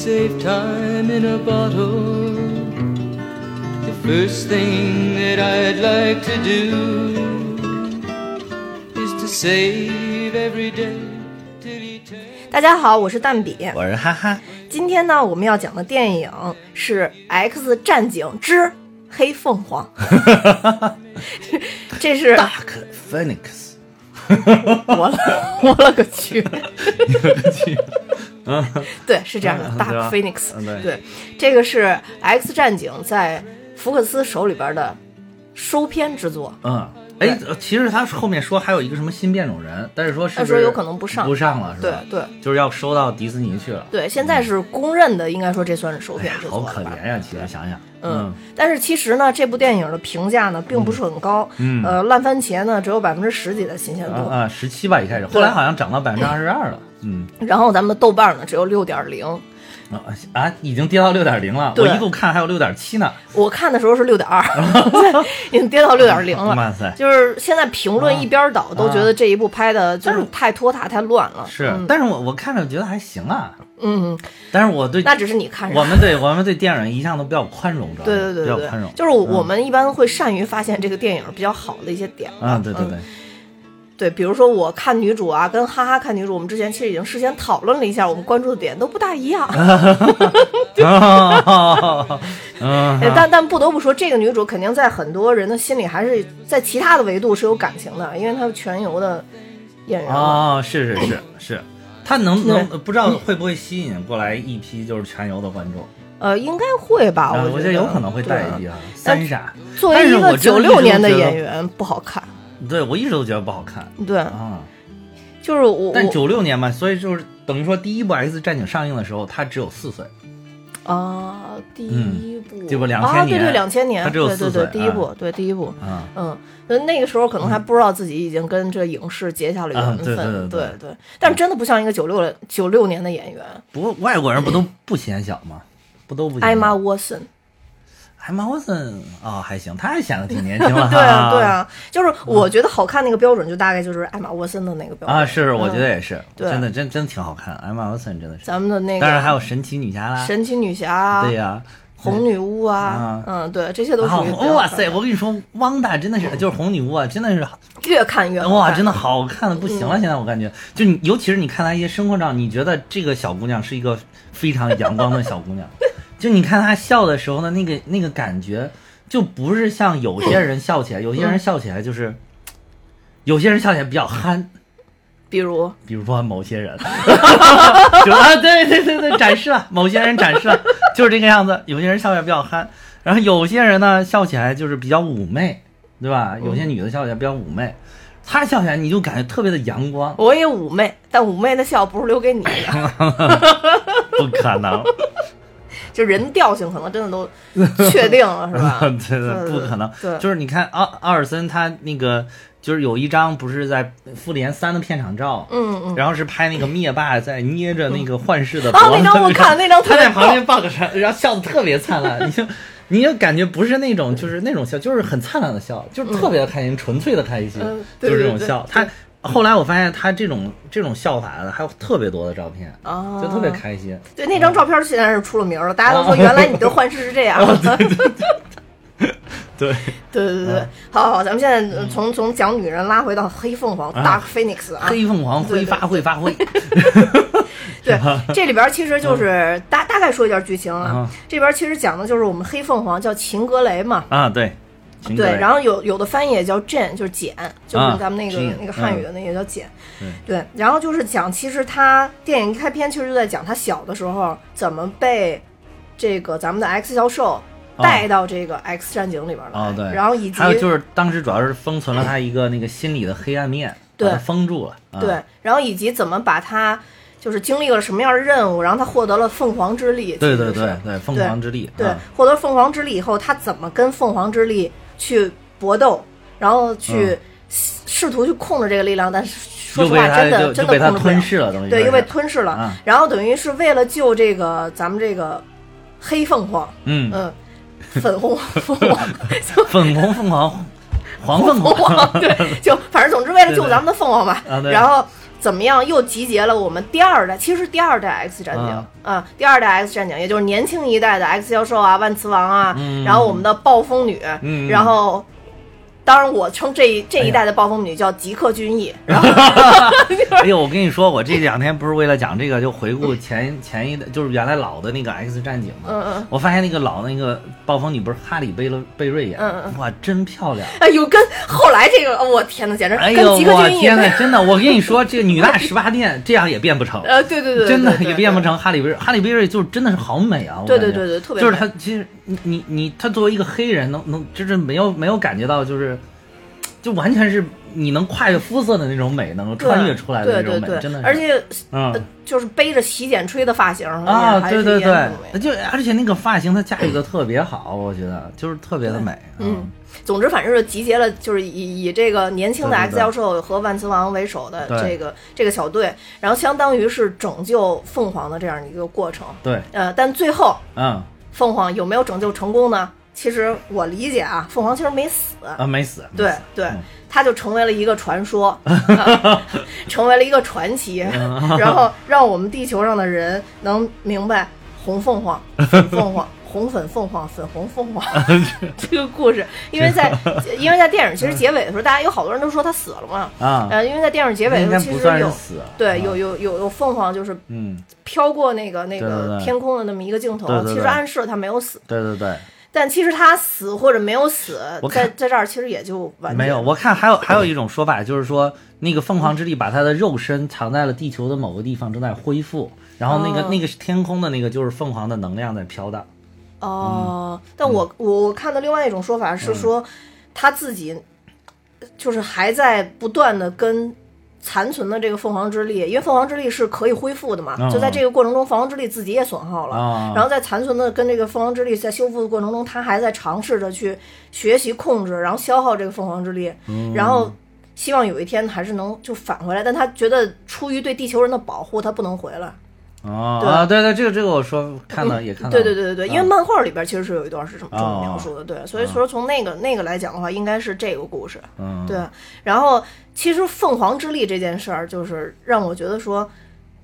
save time in a bottle. The first thing that I'd like to do is to save every day till eternity. 大家好，我是蛋比。我是哈哈，今天呢，我们要讲的电影是《X 战警之黑凤凰》这是 我了 我了个去！对，是这样的，大 Phoenix，嗯对对，这个是 X 战警在福克斯手里边的收片之作。嗯，哎，呃其实他后面说还有一个什么新变种人，但是说是不是他说有可能不上不上了是对吧？对就是要收到迪士尼去了。对，现在是公认的，应该说这算是收片之好？可怜呀，其实想想，嗯，但是其实呢，这部电影的评价呢并不是很高，嗯呃，烂番茄呢只有百分之十几的新鲜度，啊啊，十七吧一开始，后来好像涨到百分之二十二了。嗯然后咱们的豆瓣呢只有六点零，啊啊，已经跌到六点零了，我一度看还有六点七呢。我看的时候是六点二，已经跌到六点零了。哇塞！就是现在评论一边倒，都觉得这一部拍的就是太拖沓、太乱了。是，嗯但是我我看着觉得还行啊。嗯，但是我对那只是你看上。我们对我们对电影一向都比较宽容，知道吗对对对比较宽容，。对对就是我们一般会善于发现这个电影比较好的一些点吧啊，对对嗯对，对，比如说我看女主啊，跟哈哈看女主，我们之前其实已经事先讨论了一下，我们关注的点都不大一样。但但不得不说，这个女主肯定在很多人的心里还是在其他的维度是有感情的，因为她是全游的演员嘛。哦，是是是是，她能对能不知道会不会吸引过来一批就是全游的观众？呃，应该会吧？啊，我觉得有可能会带对一批啊，三傻。作为一个九六年的演员，不好看。对我一直都觉得不好看。对，啊，就是我但我九六年嘛，所以就是等于说第一部 X 战警上映的时候，他只有四岁，啊，第一部。这不2000啊，对对，年两千年，他只有对对四岁对，第一部，对第一部，嗯，嗯，那那个时候可能还不知道自己已经跟这影视结下了缘啊分，对对对对。对但真的不像一个九六九六年的演员，不过外国人不都不显小吗？不都不艾玛沃森，艾玛沃森啊，还行，他还显得挺年轻了 哈。对啊对啊，就是我觉得好看那个标准就大概就是艾玛沃森的那个标准啊，是，我嗯觉得也是，对真的真真挺好看，艾玛沃森真的是。咱们的那个，当然还有神奇女侠啦，神奇女侠啊，对呀。红女巫啊啊，嗯，对，这些都然后属于哇塞，我跟你说，汪大真的是就是红女巫啊，真的是越看越哇，真的好看的不行了。嗯现在我感觉，就你尤其是你看她一些生活照，你觉得这个小姑娘是一个非常阳光的小姑娘，就你看他笑的时候呢，那个那个感觉，就不是像有些人笑起来，有些人笑起来就是，有些人笑起来比较憨。比如？比如说某些人，就啊，对对对对，展示了某些人展示了，就是这个样子。有些人笑起来比较憨，然后有些人呢笑起来就是比较妩媚，对吧？有些女的笑起来比较妩媚，她笑起来你就感觉特别的阳光，我也妩媚，但妩媚的笑不是留给你的，不可能，就人调性可能真的都确定了，是吧？对对，不可能。对就是你看奥奥尔森他那个，就是有一张不是在《复联三》的片场照，嗯嗯。然后是拍那个灭霸在捏着那个幻视的啊脖子，那张我看了那张他在旁边抱个山，然后笑的特别灿烂，你就 你就感觉不是那种就是那种笑，就是很灿烂的笑，就是特别的开心，纯粹的开心，就是这种笑。他后来我发现他这种这种笑法的还有特别多的照片，啊，就特别开心。对，那张照片现在是出了名了，大家都说原来你的幻视是这样。对对，对对。对，好好好，咱们现在呃从从讲女人拉回到黑凤凰 Dark Phoenix 啊，黑凤凰对对挥发会发挥，对，这里边其实就是大大概说一下剧情啊。啊，这边其实讲的就是我们黑凤凰叫秦格雷嘛，啊，对，秦对，然后有有的翻译也叫 Jane，就是简，就是啊咱们那个、那个汉语的那个叫简。嗯对，然后就是讲，其实他电影一开篇其实就在讲他小的时候怎么被这个咱们的 X 教授带到这个 X 战警里边来，哦对，然后以及还有就是当时主要是封存了他一个那个心理的黑暗面，对。封住了，啊。对，然后以及怎么把他就是经历了什么样的任务，然后他获得了凤凰之力，对对对对，凤凰之力，对啊，获得凤凰之力以后，他怎么跟凤凰之力去搏斗，然后去试图去控制这个力量，但是说实话，真的真的控制不了。吞。噬了，等于对，说又被吞噬了。啊然后等于是为了救这个咱们这个黑凤凰，嗯，嗯，粉红凤凰，粉红凤凰，黄凤凤凰，对，就反正总之为了救咱们的凤凰吧。然后怎么样又集结了我们第二代，其实第二代 X 战警啊啊、第二代 X 战警，也就是年轻一代的 X 教授啊、万磁王啊，嗯然后我们的暴风女，嗯然后。当然，我称这一这一代的暴风女叫吉克隽逸，然后 哎呦，我跟你说，我这两天不是为了讲这个，就回顾前 前一代，就是原来老的那个 X 战警嘛。嗯嗯我发现那个老那个暴风女不是哈里贝勒贝瑞演的，嗯哇，真漂亮。哎呦，跟后来这个，哦我天呐，简直哎呦，我天呐，真的，我跟你说，这个女大十八变，这样也变不成。呃，对对对，真的也变不。成哈里贝瑞，哈里贝瑞就是真的是好美啊！我对对对对特别就是美他其实你你你他作为一个黑人，能能就是没有没有感觉到就是，就完全是你能跨越肤色的那种美，能够穿越出来的那种美，对对对，真的是。而且嗯呃就是背着洗剪吹的发型啊，对对对就而且那个发型他驾驭的特别好，我觉得就是特别的美。嗯，总之反正是集结了，就是以以这个年轻的 X 教授和万磁王为首的对这个这个小队，然后相当于是拯救凤凰的这样一个过程。对，呃，但最后嗯凤凰有没有拯救成功呢？其实我理解啊，凤凰其实没死，啊，没死。没对死对嗯，他就成为了一个传说，啊 成为了一个传奇，嗯。然后让我们地球上的人能明白红凤凰、粉凤凰。红粉凤凰、粉红凤凰 这个故事，因为在因为在电影其实结尾的时候，大家有好多人都说他死了嘛，啊，呃，因为在电影结尾的时候，不其实有。对啊。有有有有凤凰就是嗯，飘过那个那对对个对。天空的那么一个镜头，对对对。其实暗示了他没有死，对对对。但其实他死或者没有死我，在在这儿其实也就完没有，我看还有还有一种说法，就是说那个凤凰之力把他的肉身藏在了地球的某个地方，正在恢复。然后那个、哦那个天空的那个就是凤凰的能量在飘荡。哦，但我我我看的另外一种说法是说，他自己就是还在不断的跟残存的这个凤凰之力，因为凤凰之力是可以恢复的嘛，嗯就在这个过程中，凤凰之力自己也损耗了。啊然后在残存的跟这个凤凰之力在修复的过程中，他还在尝试着去学习控制，然后消耗这个凤凰之力，嗯然后希望有一天还是能就返回来。但他觉得出于对地球人的保护，他不能回来。啊，对对，这个这个我说看到也看到，对对对对对，因为啊漫画里边其实是有一段是这么这么哦描述的，对，所以说从那个那个来讲的话，应该是这个故事，嗯。对。然后其实凤凰之力这件事儿，就是让我觉得说，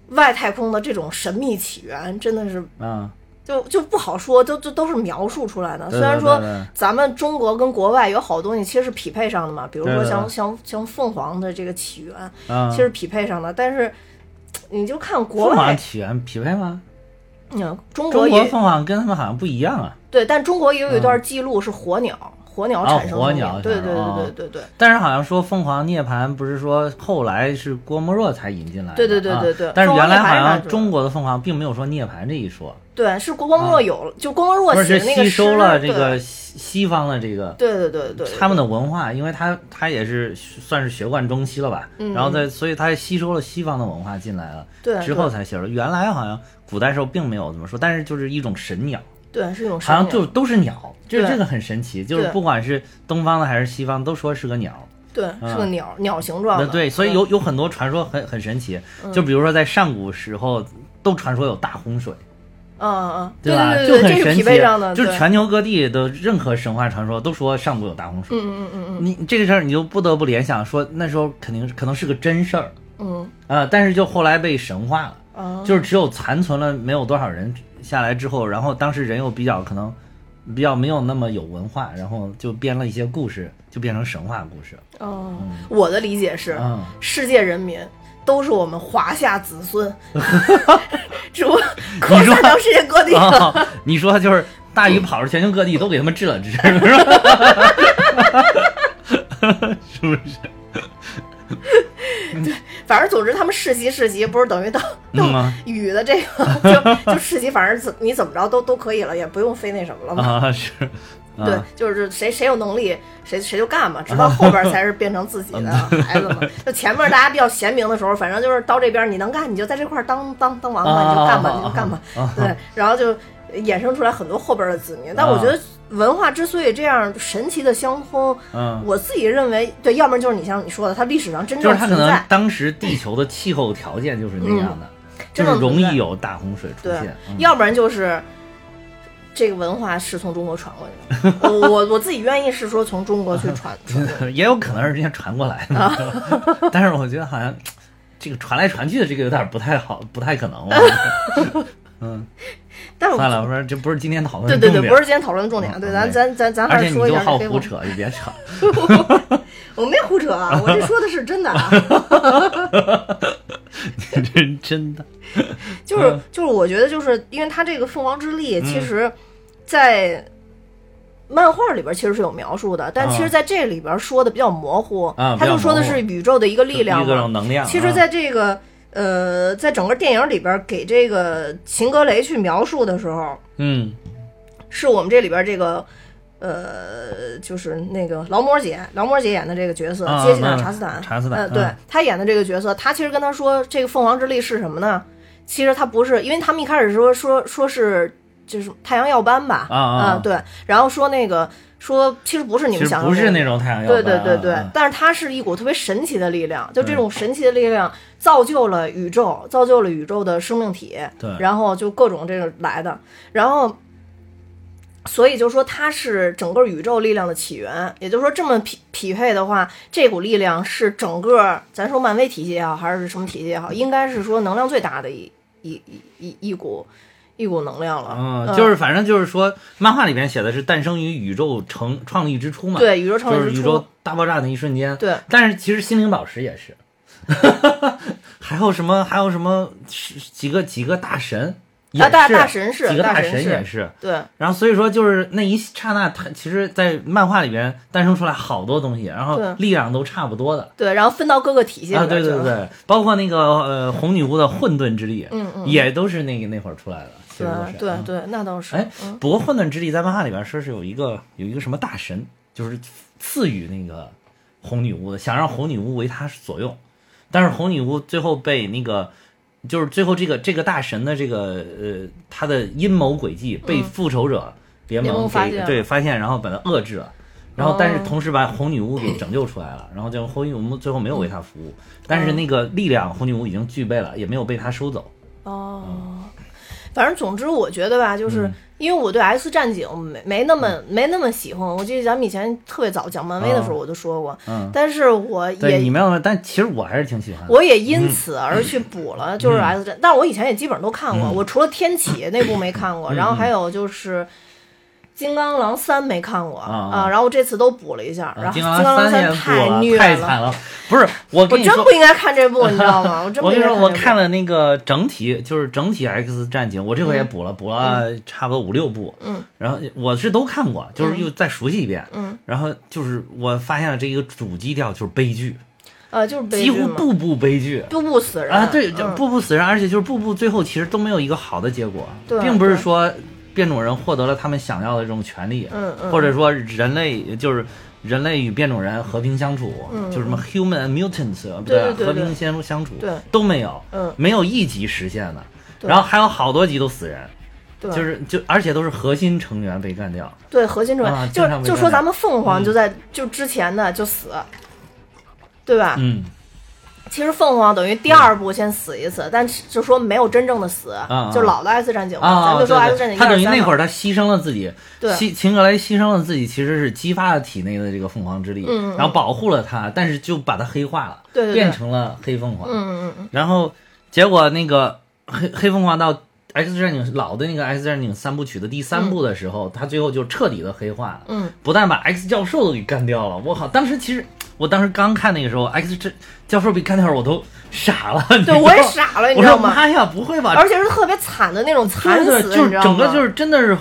外太空的这种神秘起源真的是嗯，就就不好说，都都都是描述出来的。虽然说咱们中国跟国外有好多东西其实是匹配上的嘛，比如说像像像凤凰的这个起源，啊其实匹配上的，但是。你就看国凤凰，起源匹配吗？嗯，中国中国凤凰跟他们好像不一样啊。对，但中国也有一段记录是火鸟，火鸟产生哦火鸟对对对哦。对对对。但是好像说凤凰涅槃不是说后来是郭沫若才引进来的，对对对啊对对。但是原来好像中国的凤凰并没有说涅槃这一说，对，是郭沫若有了，就郭沫若不是写的那个吸收了这个西西方的这个对对对对对，他们的文化，因为他他也是算是学贯中西了吧，嗯。然后在所以他吸收了西方的文化进来了，对之后才写了。原来好像古代时候并没有这么说，但是就是一种神鸟，对是一种好像就都是鸟，就是这个很神奇，就是不管是东方的还是西方，都说是个鸟。对是个鸟鸟形状的，对，所以嗯有有很多传说很很神奇，就比如说在上古时候都传说有大洪水，嗯嗯，对吧？就很神奇就是全球各地的任何神话传说都说上古有大洪水。嗯嗯嗯嗯你这个事儿你就不得不联想说那时候肯定可能是个真事儿嗯啊、但是就后来被神化了，就是只有残存了没有多少人下来之后，然后当时人又比较可能比较没有那么有文化，然后就编了一些故事，就变成神话故事。哦，我的理解是，嗯，世界人民都是我们华夏子孙，只不过扩散到世界各地了。啊，你说就是大禹跑着全球各地都给他们治了治，是不？是不是？反正总之，他们世袭世袭，不是等于到到 嗯啊禹的这个就 就世袭，反正怎你怎么着都都可以了，也不用非那什么了嘛。啊，是，啊对，就是谁谁有能力，谁谁就干嘛，直到后边 才是变成自己的孩子嘛。就前面大家比较贤明的时候，反正就是到这边你能干，你就在这块儿当当当王八，你就干吧，啊你就干吧啊。对，然后就衍生出来很多后边的子民。但我觉得文化之所以这样神奇的相通，嗯，我自己认为，对，要么就是你像你说的，它历史上真正就是它可能。当时地球的气候条件就是那样的，就真是容易有大洪水出现。，嗯要不然就是这个文化是从中国传过去的。我我我自己愿意是说从中国去传传。也有可能是人家传过来的，啊 但是我觉得好像这个传来传去的这个有点不太好，不太可能。了嗯，但是算了，我说这不是今天讨论对对对，的重点不是今天讨论的重点。对，咱咱咱咱还是说一就下。好胡扯，你别扯。我没胡扯啊，我这说的是真的啊。真真的，就是嗯就是，我觉得就是因为它这个凤凰之力，其实，在漫画里边其实是有描述的，但其实在这里边说的比较模糊。啊他就说的是宇宙的一个力量一个嘛。能量。其实，啊在这个呃，在整个电影里边给这个秦格雷去描述的时候，嗯。是我们这里边这个。呃，就是那个劳模姐，劳模姐演的这个角色，啊杰西卡查斯坦，查斯坦呃，对嗯。她演的这个角色，她其实跟他说，这个凤凰之力是什么呢？其实她不是，因为他们一开始说说说是就是太阳耀斑吧，啊啊。啊对，然后说那个说其实不是你们想象那不是那种太阳耀对斑对对对，但是它是一股特别神奇的力量，就这种神奇的力量造就了宇宙，造就了宇宙的生命体，对然后就各种这个来的，然后。所以就说它是整个宇宙力量的起源，也就是说这么匹匹配的话，这股力量是整个咱说漫威体系也好，还是什么体系也好，应该是说能量最大的一一一一一股一股能量了。嗯，就是反正就是说，漫画里边写的是诞生于宇宙成创立之初嘛，，对宇宙创就是宇宙大爆炸的一瞬间。对。但是其实心灵宝石也是，还有什么还有什么是几个几个大神？也啊大是大神是几个大大神也是。对。然后所以说就是那一刹那，它其实，在漫画里边诞生出来好多东西，然后力量都差不多的。对，然后分到各个体系啊。对对对，包括那个呃红女巫的混沌之力，嗯嗯。也都是那个那会儿出来的，对对对，那倒是。哎嗯，不过混沌之力在漫画里边说是有一个有一个什么大神，就是赐予那个红女巫的，想让红女巫为他所用，但是红女巫最后被那个。就是最后这个这个大神的这个呃他的阴谋诡计被复仇者联盟给对发现，然后把他遏制了，然后但是哦。同时把红女巫给拯救出来了，然后就红女巫最后没有为他服务，但是那个力量红女巫已经具备了，也没有被他收走。哦，反正总之我觉得吧，就是嗯因为我对 X 战警没没那么没那么喜欢。我记得咱们以前特别早讲漫威的时候，我就说过，嗯，但是我也。你没有，但其实我还是挺喜欢的。我也因此而去补了，嗯就是 X 战，但是我以前也基本上都看过，我除了天启那部没看过，嗯然后还有就是金刚狼三没看过啊啊，然后我这次都补了一下，然后金刚狼三也太虐了，太惨了。不是，我我跟你说真不，应该看这部，你知道吗？我真不我跟你说，我看了那个整体，就是整体 X 战警，我这回也补了，补了差不多五六部。嗯，然后我是都看过，就是又再熟悉一遍。嗯，然后就是我发现了这一个主基调就是悲剧，呃，就是悲几剧嘛。乎步步悲剧。步步死人。啊，对，就嗯。步步死人，而且就是步步最后其实都没有一个好的结果，并不是说变种人获得了他们想要的这种权利，嗯嗯或者说人类就是人类与变种人和平相处，嗯就什么 human and mutants，对和平相处相处，对。都没有，嗯。没有一集实现的，然后还有好多集都死人，对。就是就而且都是核心成员被干掉，对核心成员，啊就就说咱们凤凰嗯。就在、就之前的就死，对吧？嗯其实凤凰等于第二部先死一次，但是就说没有真正的死，啊就老的 X 战警咱就说对 X 战警他等于那会儿儿他牺牲了自己，对。牺秦格雷牺牲了自己，其实是激发了体内的这个凤凰之力，然后保护了他，但是就把他黑化了，对。变成了黑凤凰。嗯嗯嗯。然后结果那个黑黑凤凰到 X 战警老的那个 X 战警三部曲的第三部的时候，他最后就彻底的黑化了，嗯不但把 X 教授都给干掉了，我靠！当时其实我当时刚看那个时候，X 这教授被干掉了，我都傻了，对，我也傻了，你知道吗？妈呀，不会吧？而且是特别惨的那种惨死，你知道吗整个就是真的是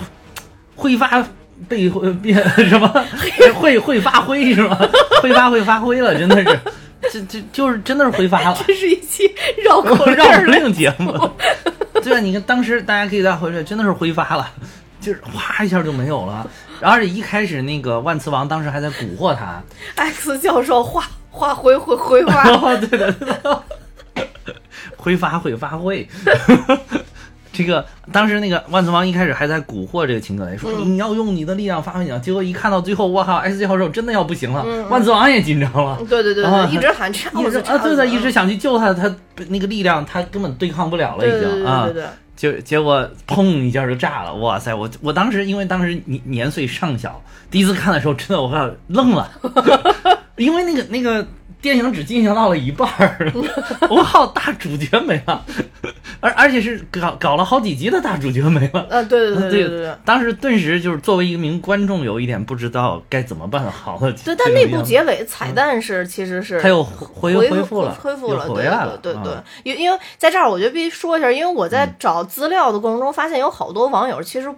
挥发被变 什么 会会发挥是吧？挥发会发挥了，真的是，这这就是真的是挥发了。这是一期绕口 绕口令节目，对啊，你看当时大家可以再回去，真的是挥发了，就是哗一下就没有了。而且一开始那个万磁王当时还在蛊惑他，X 教授画画挥挥挥发，哦，对的对的，挥发会发会。这个当时那个万磁王一开始还在蛊惑这个秦可雷，说嗯。你要用你的力量发挥你的，结果一看到最后，我靠，X 教授真的要不行了，万磁王也紧张了，对对对啊对，一直喊差一直啊，对的，一直想去救他，他那个力量他根本对抗不了了，已经啊对，对对，结结果砰一下就炸了，哇塞！我我当时因为当时年年岁尚小，第一次看的时候真的我靠愣了，因为那个那个电影只进行到了一半儿，我靠，大主角没了，而而且是搞搞了好几集的大主角没了。啊，对对对对对对。当时顿时就是作为一名观众，有一点不知道该怎么办好了。对，但那部结尾彩蛋是其实是他又恢恢复了，恢复了，回来了。对对，因因为在这儿，我觉得必须说一下，因为我在找资料的过程中发现，有好多网友其实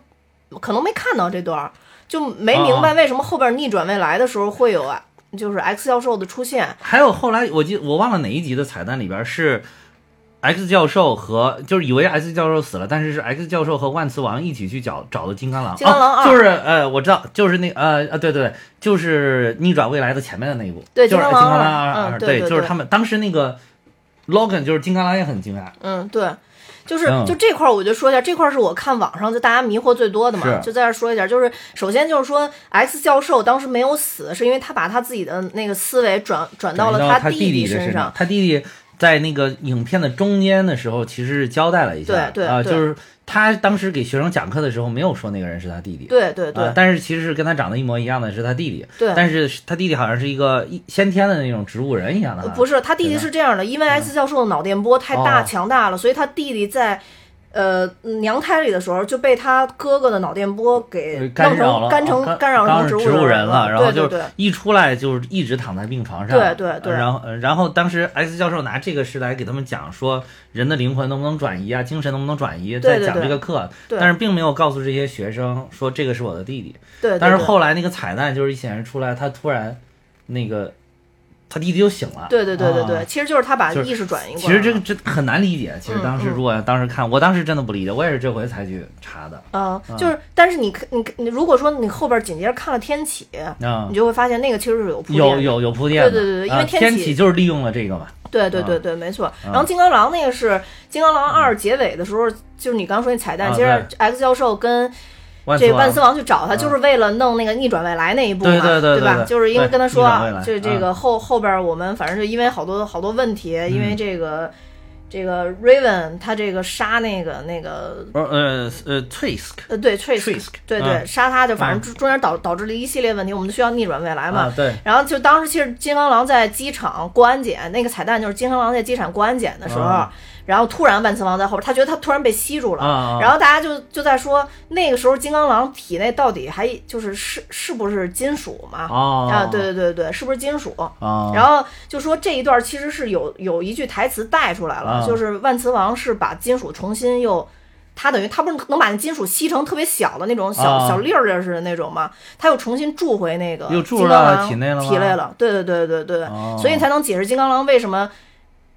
可能没看到这段，就没明白为什么后边逆转未来的时候会有啊。就是 X 教授的出现，还有后来我记我忘了哪一集的彩蛋里边是 X 教授和就是以为 X 教授死了，但是是 X 教授和万磁王一起去找找的金刚狼。金刚狼二。就是呃我知道就是那呃呃对对对就是逆转未来的前面的那一部，对就是金刚狼二。对。就是他们当时那个 Logan 就是金刚狼也很惊讶，嗯对。就是就这块儿，我就说一下，这块儿是我看网上就大家迷惑最多的嘛，就在这说一下。就是首先就是说，X 教授当时没有死，是因为他把他自己的那个思维转转到了他弟弟身上。他弟弟在那个影片的中间的时候，其实是交代了一下，对对啊，就是他当时给学生讲课的时候，没有说那个人是他弟弟，对对对。但是其实是跟他长得一模一样的是他弟弟，对。但是他弟弟好像是一个一先天的那种植物人一样的，不是他弟弟是这样的，因为 S 教授的脑电波太大强大了，所以他弟弟在。呃，娘胎里的时候就被他哥哥的脑电波给干扰了，干成干扰成植物人了，然后就一出来就是一直躺在病床上，对对对。然后然后当时 X 教授拿这个是来给他们讲说人的灵魂能不能转移啊，精神能不能转移，在讲这个课，但是并没有告诉这些学生说这个是我的弟弟。对。但是后来那个彩蛋就是一显示出来，他突然那个。他弟弟就醒了，对对对对对，其实就是他把意识转移过来。其实这个这很难理解。其实当时如果当时看，我当时真的不理解，我也是这回才去查的。嗯，就是，但是你你你，如果说你后边紧接着看了天启，你就会发现那个其实是有铺垫，有有有铺垫。对对对对，因为天启就是利用了这个嘛。对对对对，没错。然后金刚狼那个是金刚狼二结尾的时候，就是你刚刚说那彩蛋，其实 X 教授跟。这万磁王去找他，就是为了弄那个逆转未来那一步嘛，对吧？就是因为跟他说，就这个后后边我们反正就因为好多好多问题，因为这个这个 Raven 他这个杀那个那个呃呃呃对对对杀他就反正中间导导致了一系列问题，我们需要逆转未来嘛。对。然后就当时其实金刚狼在机场过安检，那个彩蛋就是金刚狼在机场过安检的时候。然后突然万磁王在后边，他觉得他突然被吸住了，然后大家就就在说，那个时候金刚狼体内到底还就是是是不是金属嘛？啊，对对对对，是不是金属？然后就说这一段其实是有有一句台词带出来了，就是万磁王是把金属重新又，他等于他不是能把那金属吸成特别小的那种小小粒儿似的那种吗？他又重新注回那个金刚狼体内了，体内了，对对对对对，所以才能解释金刚狼为什么。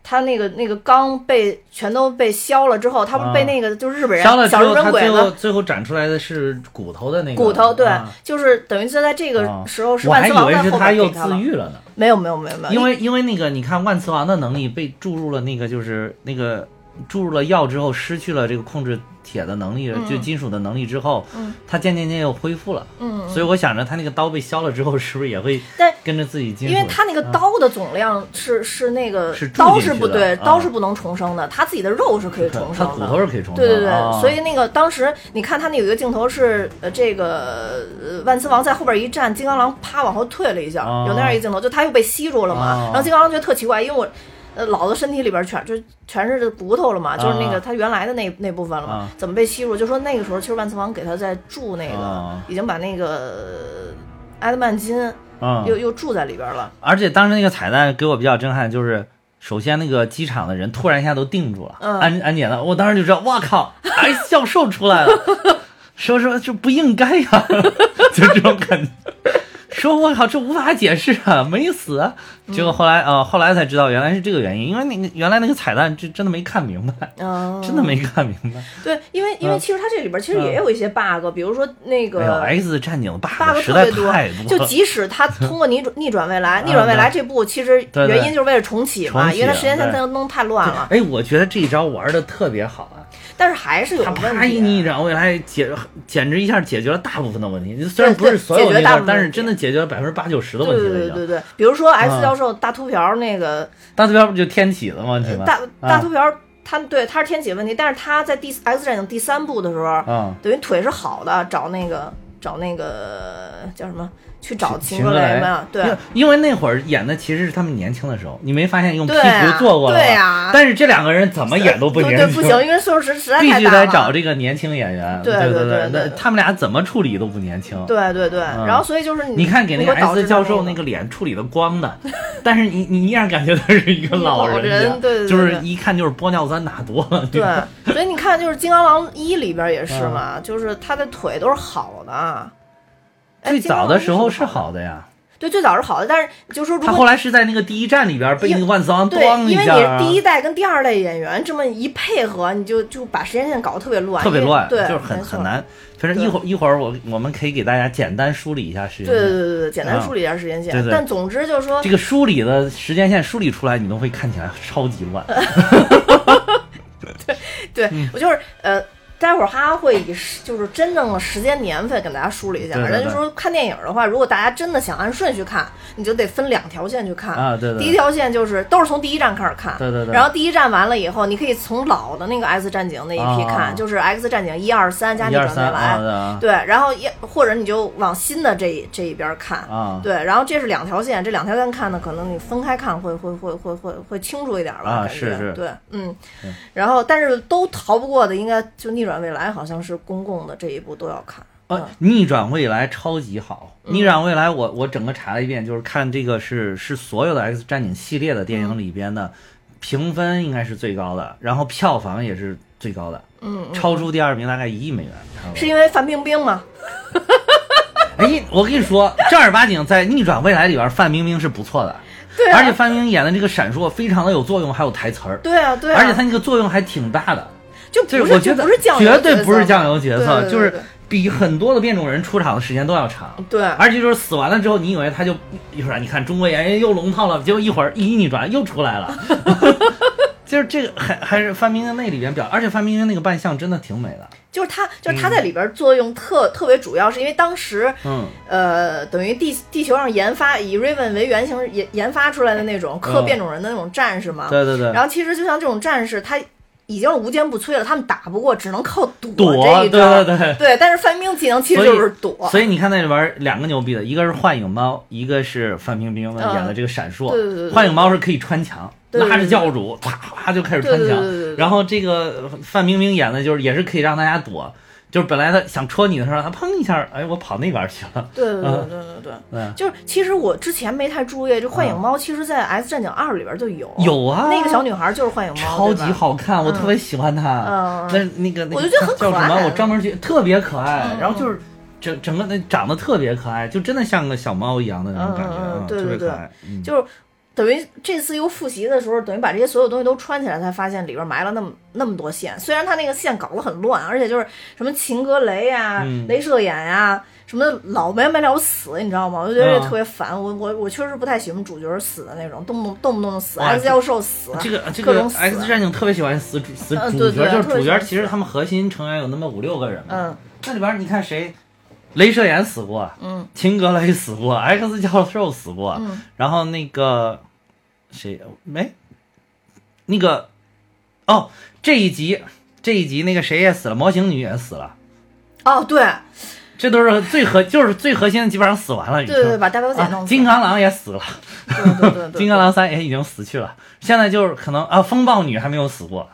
他那个那个缸被全都被削了之后，他不是被那个就是日本人小日本鬼子最后最后展出来的是骨头的那个骨头，对，就是等于就在这个时候是万磁王在后边给他自愈了呢。没有没有没有没有，因为因为那个你看万磁王的能力被注入了那个就是那个注入了药之后失去了这个控制。铁的能力，就金属的能力之后，它渐渐渐又恢复了。嗯，所以我想着他那个刀被削了之后，是不是也会跟着自己金属？因为他那个刀的总量是是那个刀是不对，刀是不能重生的，他自己的肉是可以重生的，骨头是可以重生的。对对对，所以那个当时你看他那有一个镜头是呃这个万磁王在后边一站，金刚狼啪往后退了一下，有那样一个镜头，就他又被吸住了嘛。然后金刚狼觉得特奇怪，因为我。呃，老子身体里边全就全是骨头了嘛，就是那个他原来的那那部分了嘛，怎么被吸入？就说那个时候，其实万磁王给他在注那个，已经把那个埃德曼金又又注在里边了。而且当时那个彩蛋给我比较震撼，就是首先那个机场的人突然一下都定住了，安安检的，我当时就知道，哇靠哎教授出来了，说说就不应该呀，就这种感觉。说我靠，这无法解释啊，没死。结果后来呃，后来才知道原来是这个原因，因为那个原来那个彩蛋就真的没看明白，真的没看明白。对，因为因为其实它这里边其实也有一些 bug，比如说那个 X 战警 bug 实在太多，就即使他通过逆转逆转未来，逆转未来这部其实原因就是为了重启嘛，因为它时间线弄太乱了。哎，我觉得这一招玩的特别好啊。但是还是有问题。他啪一逆转未来解，简直一下解决了大部分的问题。虽然不是所有问题，但是真的解决了百分之八九十的问题。对对对对，比如说 X 教授大秃瓢那个，大秃瓢不就天启的问题吗？大大秃瓢他对他是天启问题，但是他在第 X 战警第三部的时候，等于腿是好的，找那个找那个叫什么去找秦雷嘛，对。因为那会儿演的其实是他们年轻的时候，你没发现用啊。图做过了吗对呀但是这两个人怎么演都不年轻，对对不行，因为岁数实实在必须太大了。得找这个年轻演员。对对对那对。他们俩怎么处理都不年轻。对对对，嗯。然后所以就是你看给那个 S 教授那那个脸处理的光的，但是你你依然感觉他是一个老人，老人对对对就是一看就是玻尿酸打多了。对，所以你看，就是《金刚狼一》里边也嗯是嘛，就是他的腿都是好的。哎最早的时候是好的呀，对，最早是好的，但是就说如果他后来是在那个第一站里边被那个万磁王对，咣一因为你第一代跟第二代演员这么一配合，你就就把时间线搞得特别乱，特别乱，对，就是很很。难。反正一会儿一会儿我我们可以给大家简单梳理一下时间对对线。对对对，简单梳理一下时间线。对对但总之就是说这，个梳理的时间线梳理出来，你都会看起来超级乱。对、对 我就是呃，待会儿哈哈会以时就是真正的时间年份跟大家梳理一下。对对对反正就说看电影的话，如果大家真的想按顺序看，你就得分两条线去看啊对第一条线就是都是从第一站开始看，对对对。然后第一站完了以后，你可以从老的那个 X 战警那一批看，啊就是 X 战警一二三加逆转未来。对然后也或者你就往新的这这一边看，啊。对，然后这是两条线，这两条线看呢，可能你分开看会会会会会会清楚一点吧，啊感觉是是。对，嗯，然后但是都逃不过的，应该就逆转未来，好像是公共的这一部都要看，呃嗯，逆转未来超级好。逆转未来我，我整个查了一遍，就是看这个是是所有的 X 战警系列的电影里边的评分应该是最高的，然后票房也是最高的，嗯，嗯超出第二名大概一亿美元。是因为范冰冰吗？哎，我跟你说，正儿八经在逆转未来里边，范冰冰是不错的，对啊，而且范冰冰演的这个闪烁非常的有作用，还有台词儿，对啊对啊，而且她那个作用还挺大的。就不是就是我觉得不是酱油绝对不是酱油角色，就是比很多的变种人出场的时间都要长。对。而且就是死完了之后，你以为他就一会儿，你看中国演员又龙套了，结果一会儿一逆转又出来了，就是这个还还是范冰冰那里边表，而且范冰冰那个扮相真的挺美的，就是他，就是他在里边作用特、特别主要，是因为当时，嗯，呃，等于地地球上研发以 Raven 为原型研研发出来的那种克嗯变种人的那种战士嘛。对对对，然后其实就像这种战士，他已经是无坚不摧了，他们打不过，只能靠躲躲，这一对招。对对。对但是范冰冰技能其实就是躲。所以你看那里边两个牛逼的，一个是幻影猫，一个是范冰冰的嗯演的这个闪烁。对对对对幻影猫是可以穿墙，拉着教主啪啪就开始穿墙。然后这个范冰冰演的就是也是可以让大家躲，就是本来他想戳你的时候，他砰一下，哎，我跑那边去了。对对对嗯对对对。嗯，就是，其实我之前没太注意，这幻影猫其实，在《S 战警二》里边就有。有啊那个小女孩就是幻影猫，超级。好看，我特别喜欢她。嗯那那个那个我就觉得很可爱叫什么？我专门去，特别可爱嗯。然后就是整整个那长得特别可爱，就真的像个小猫一样的那种感觉，嗯嗯嗯嗯对对对特别可爱。嗯就是等于这次又复习的时候，等于把这些所有东西都穿起来，才发现里边埋了那么那么多线。虽然他那个线搞得很乱，而且就是什么秦格雷呀、嗯镭射眼呀、什么老没完没了死，你知道吗？我就觉得这嗯特别烦。我我我确实不太喜欢主角死的那种，动不动动不动就死，X 教授死，这个这个 X 战警特别喜欢死主死主角，嗯对对就是主角其实他们核心成员有那么五六个人嘛。嗯那里边你看谁？镭射眼死过，嗯，秦格雷死过，X 教授死过，嗯然后那个谁？没？那个哦，这一集这一集那个谁也死了，模型女也死了，哦对。这都是最核就是最核心的，基本上死完了已经。对对，把大表姐啊弄死，金刚狼也死了，对对对对，金刚狼三也已经死去了，现在就是可能啊，风暴女还没有死过，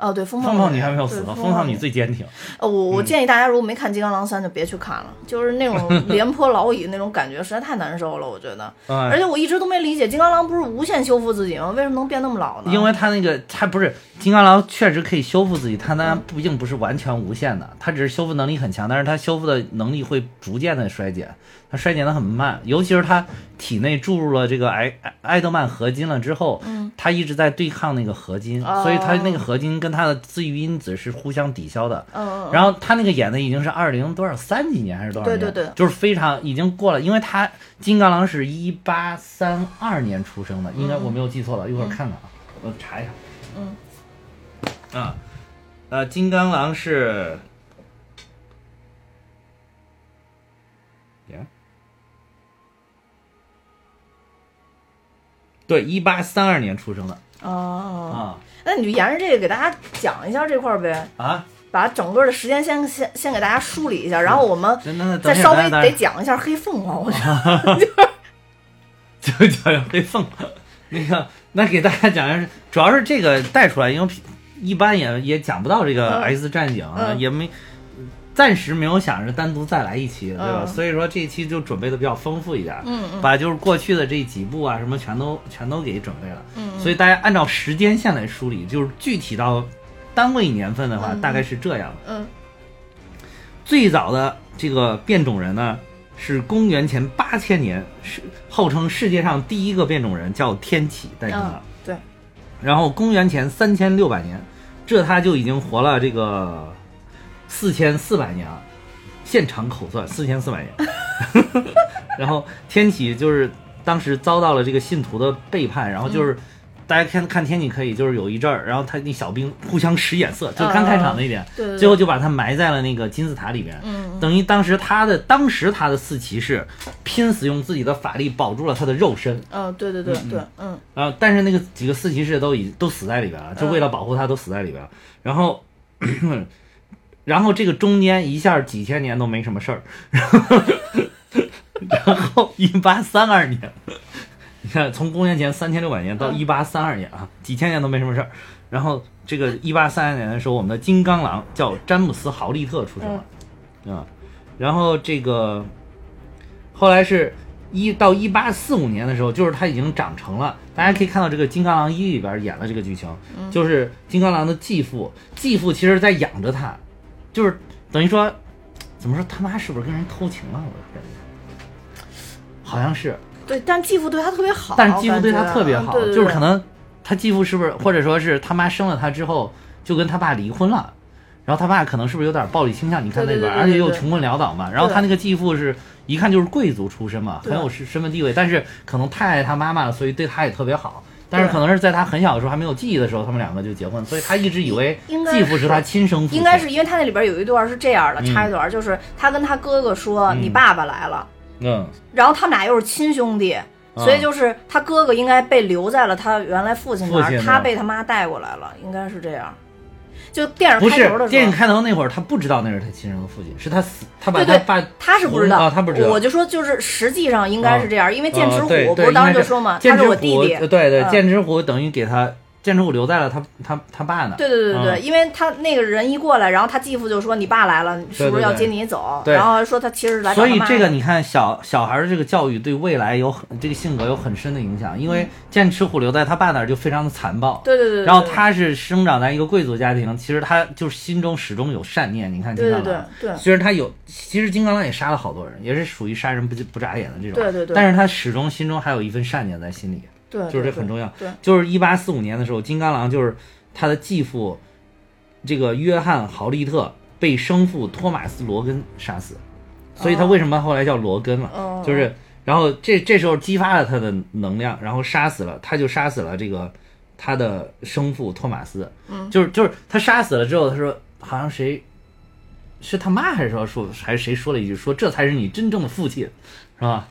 哦对风风暴女还没有死呢，风风暴女最坚挺。呃，我我嗯建议大家如果没看《金刚狼三》，就别去看了，就是那种 廉颇老矣那种感觉，实在太难受了，我觉得。而嗯，且我一直都没理解，金刚狼不是无限修复自己吗？为什么能变那么老呢？因为他那个他不是金刚狼，确实可以修复自己，他那嗯毕竟不是完全无限的，他只是修复能力很强，但是他修复的能力会逐渐的衰减，他衰减的很慢，尤其是他体内注入了这个埃埃埃德曼合金了之后，嗯他一直在对抗那个合金，哦所以他那个合金跟他的自愈因子是互相抵消的。嗯，然后他那个演的已经是二零多少三几年还是多少年？对对对就是非常已经过了，因为他金刚狼是一八三二年出生的，应该我没有记错了，一会儿看看啊，我查一下。嗯。啊，呃，金刚狼是，对，一八三二年出生的。哦，啊。那你就沿着这个给大家讲一下这块儿呗。啊，把整个的时间先先先给大家梳理一下，然后我们 再稍微得讲一下黑凤凰，我觉得。就讲黑凤。凰。那个，那给大家讲一下，主要是这个带出来，因为一般也也讲不到这个嗯。X 战警也没暂时没有想着单独再来一期，对吧？嗯。所以说这一期就准备的比较丰富一点，嗯嗯。把就是过去的这几部啊什么全都全都给准备了，嗯所以大家按照时间线来梳理，就是具体到单位年份的话，嗯大概是这样。嗯。最早的这个变种人呢，是公元前八千年，是号称世界上第一个变种人，叫天启诞生嗯了。对，然后公元前三千六百年，这他就已经活了这个四千四百年了，现场口算四千四百年。然后天启就是当时遭到了这个信徒的背叛，然后就是。大家看看天启可以，就是有一阵儿，然后他那小兵互相使眼色，就刚开场那一点，对对对最后就把他埋在了那个金字塔里边。嗯等于当时他的当时他的四骑士拼死用自己的法力保住了他的肉身，嗯，对对对对，嗯然后但是那个几个四骑士都已都死在里边了，就为了保护他都死在里边了。然后，然后这个中间一下几千年都没什么事儿，然 后然后一八三二年，你看从公元前三千六百年到一八三二年啊，几千年都没什么事儿。然后这个一八三二年的时候，我们的金刚狼叫詹姆斯·豪利特出生了，啊，然后这个后来是一到一八四五年的时候，就是他已经长成了。大家可以看到这个《金刚狼一》里边演了这个剧情，就是金刚狼的继父，继父其实在养着他，就是等于说，怎么说他妈是不是跟人偷情了？我感觉好像是，对，但继父对他特别好，但是继父对他特别好，对对对就是可能他继父是不是，或者说是他妈生了他之后就跟他爸离婚了。然后他爸可能是不是有点暴力倾向？你看那边，而且又穷困潦倒嘛。然后他那个继父是一看就是贵族出身嘛，很有身身份地位，但是可能太爱他妈妈了，所以对他也特别好。但是可能是在他很小的时候还没有记忆的时候，他们两个就结婚，所以他一直以为继父是他亲生父亲。应该是因为他那里边有一段是这样的，嗯插一段，就是他跟他哥哥说：“嗯你爸爸来了。”嗯，然后他们俩又是亲兄弟，所以就是他哥哥应该被留在了他原来父亲那儿他被他妈带过来了，应该是这样。就电影开头的时候，电影开头那会儿，他不知道那是他亲生的父亲，是他死，他把他爸他是不知道，啊他不知道我就说就是实际上应该是这样，因为剑齿虎不是当时就说嘛，他是我弟弟，呃对对，嗯剑齿虎等于给他剑齿虎留在了他他他爸那。对对对对对，嗯因为他那个人一过来，然后他继父就说：“你爸来了，是不是要接你走？”对。然后说他其实来找所以这个你看小小孩儿的这个教育对未来有很这个性格有很深的影响，因为剑齿虎留在他爸那儿就非常的残暴，嗯对对对对，然后他是生长在一个贵族家庭，其实他就是心中始终有善念。你看金对对刚狼，对对虽然他有，其实金刚狼也杀了好多人，也是属于杀人不不眨眼的这种，对对对。但是他始终心中还有一份善念在心里，对，就是这很重要。对，就是一八四五年的时候，金刚狼就是他的继父，这个约翰豪利特被生父托马斯罗根杀死，所以他为什么后来叫罗根了？哦就是，然后这这时候激发了他的能量，然后杀死了，他就杀死了这个他的生父托马斯。嗯，就是就是他杀死了之后，他说好像谁。是他妈还是说说还是谁说了一句说这才是你真正的父亲，是吧？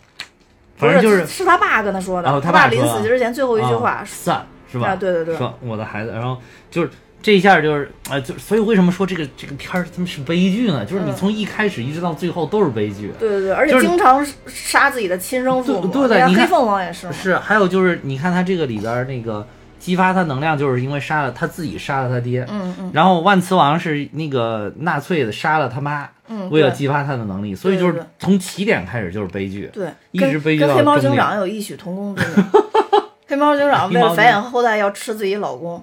不反正就是是他爸跟他说的，然后他爸临死之前最后一句话啊，算是吧？啊对对对说我的孩子，然后就是这一下就是啊、呃就所以为什么说这个这个片儿他们是悲剧呢？就是你嗯从一开始一直到最后都是悲剧。对对对，而且经常杀自己的亲生父母，对对黑凤凰也是，是，还有就是你看他这个里边儿那个激发他能量，就是因为杀了他自己杀了他爹，嗯嗯。然后万磁王是那个纳粹的杀了他妈，嗯，为了激发他的能力，所以就是从起点开始就是悲剧。对，一直悲剧到跟黑猫警长有异曲同工之 妙。黑猫警长为了繁衍后代要吃自己老公，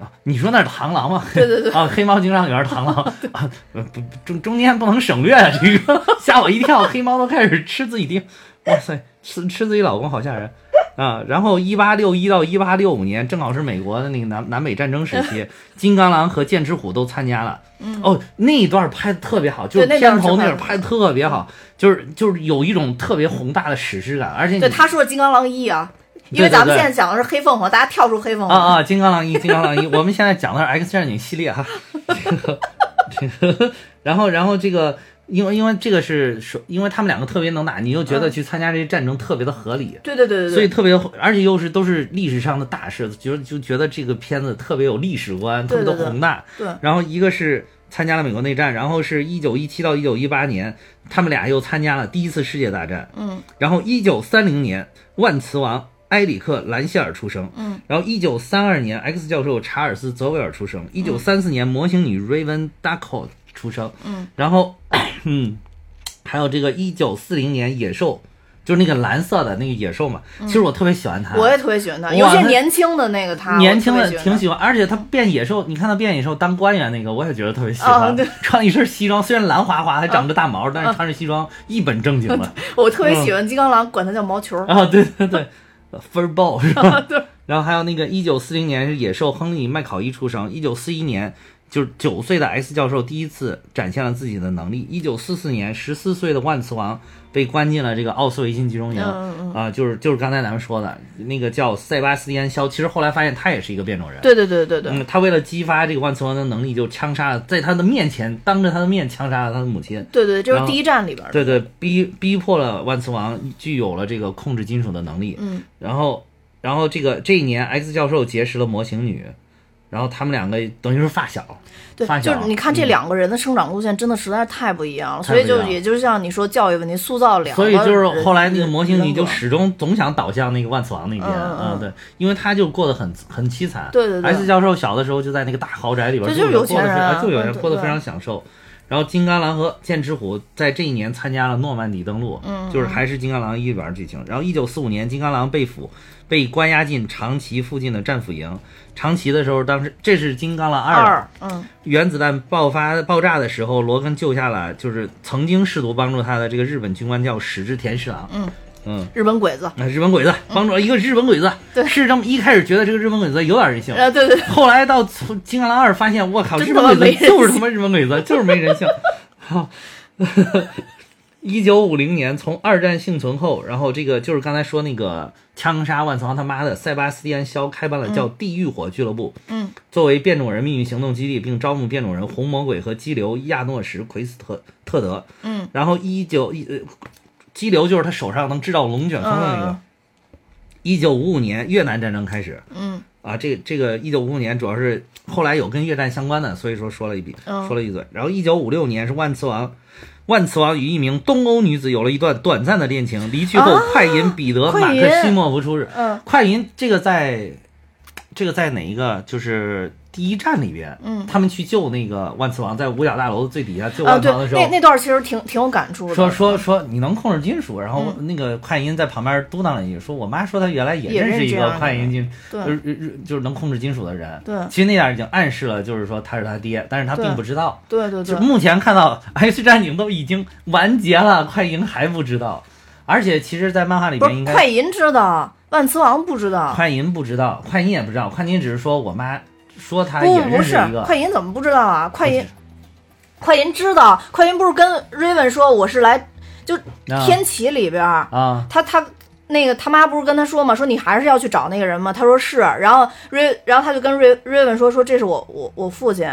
啊，你说那是螳螂吗？对对对。啊，黑猫警长里边儿螳螂。啊，不不中中间不能省略啊，这个。吓我一跳，黑猫都开始吃自己爹，哇塞，吃吃自己老公好吓人 啊！然后一八六一到一八六五年，正好是美国的那个南南北战争时期，金刚狼和剑齿虎都参加了。哦，那一段拍的特别好，就是片头那是拍的段拍的特别好，就是就是有一种特别宏大的史诗感，而且对，他说的金刚狼一啊，因为咱们现在讲的是黑凤凰，大家跳出黑凤凰，啊啊，金刚狼一，金刚狼一，我们现在讲的是 X 战警系列哈，这个这个，然后然后这个因为因为这个是说，因为他们两个特别能打，你又觉得嗯去参加这些战争特别的合理。对对对对对，所以特别，而且又是都是历史上的大事，就就觉得这个片子特别有历史观，特别的对对对宏大。对然后一个是参加了美国内战，然后是一九一七到一九一八年，他们俩又参加了第一次世界大战。嗯，然后一九三零年，万磁王埃里克兰希尔出生。嗯，然后一九三二年，X 教授查尔斯泽维尔出生。一九三四年，模型女 Raven Duckhold 出生。嗯，然后 嗯，还有这个一九四零年野兽。就是那个蓝色的那个野兽嘛，其实我特别喜欢它。我也特别喜欢他，哇尤其年轻的那个他，年轻的挺喜欢，而且他变野兽，你看他变野兽当官员那个，我也觉得特别喜欢。穿一身西装，虽然蓝滑滑，还长着大毛，但是穿着西装一本正经的。我特别喜欢金刚狼，管他叫毛球。啊，对对对，Furball 是吧？对。然后还有那个一九四零年是野兽亨利麦考伊出生，一九四一年就是九岁的 X 教授第一次展现了自己的能力，一九四四年十四岁的万磁王被关进了这个奥斯维辛集中营。啊，就是就是刚才咱们说的那个叫塞巴斯蒂安肖，其实后来发现他也是一个变种人。对对对对对，嗯，他为了激发这个万磁王的能力，就枪杀了，在他的面前，当着他的面枪杀了他的母亲。对对，就是第一站里边的。对对，逼逼迫了万磁王具有了这个控制金属的能力。嗯，然后，然后这个这一年，X 教授结识了模型女，然后他们两个等于是发小。对发，小就是你看这嗯两个人的生长路线真的实在是太不一样了，所以就也就是像你说教育问题，塑造两个所以就是后来那个模型你就始终总想倒向那个万磁王那边，嗯嗯嗯对，因为他就过得很很凄惨。对对对 S 教授小的时候就在那个大豪宅里边，这就是有钱人就有人过得非常享受。然后金刚狼和剑齿虎在这一年参加了诺曼底登陆，嗯就是还是金刚狼一里边剧情。然后一九四五年，金刚狼被俘，被关押进长崎附近的战俘营。长崎的时候，当时这是金刚狼二二，嗯原子弹爆发爆炸的时候，罗根救下了就是曾经试图帮助他的这个日本军官叫矢志田侍郎。嗯嗯，日本鬼子，那日本鬼子帮助了一个日本鬼子，对。是这么一开始觉得这个日本鬼子有点人性，呃，对对对。后来到从金刚狼二发现，我靠，日本鬼子就是他妈日本鬼子，就是没人性。好，一九五零年从二战幸存后，然后这个就是刚才说那个枪杀万磁王他妈的塞巴斯蒂安肖开办了叫地狱火俱乐部，嗯，作为变种人命运行动基地，并招募变种人红魔鬼和激流亚诺什奎斯特特德，嗯，然后一九一呃，激流就是他手上能制造龙卷风的那个。嗯。一九五五年越南战争开始，嗯。啊，这这个一九五五年主要是后来有跟越战相关的，所以说说了一笔，嗯。说了一嘴。然后一九五六年是万磁王，万磁王与一名东欧女子有了一段短暂的恋情，离去后，啊快银彼得马克西莫夫出日。嗯。快银这个在，这个在哪一个？就是第一站里边，嗯他们去救那个万磁王，在五角大楼的最底下救万磁王的，时候，那那段其实挺挺有感触的。说说说你能控制金属，然嗯后那个快银在旁边嘟囔了一句，说我妈说她原来也也认识一个快银金，对就是就是能控制金属的人。对其实那点已经暗示了，就是说他是他爹，但是他并不知道。对对对，就目前看到 X 战警都已经完结了，快银还不知道。而且其实，在漫画里边应该快银知道，万磁王不知道。快银不知道，快银也不知道，快银只是说我妈说他不也不是快银怎么不知道啊？快银快银知道，快银不是跟瑞文说我是来就啊。天启里边，啊。他他那个他妈不是跟他说嘛，说你还是要去找那个人吗？他说是，然后瑞然后他就跟瑞瑞文说说这是我我我父亲，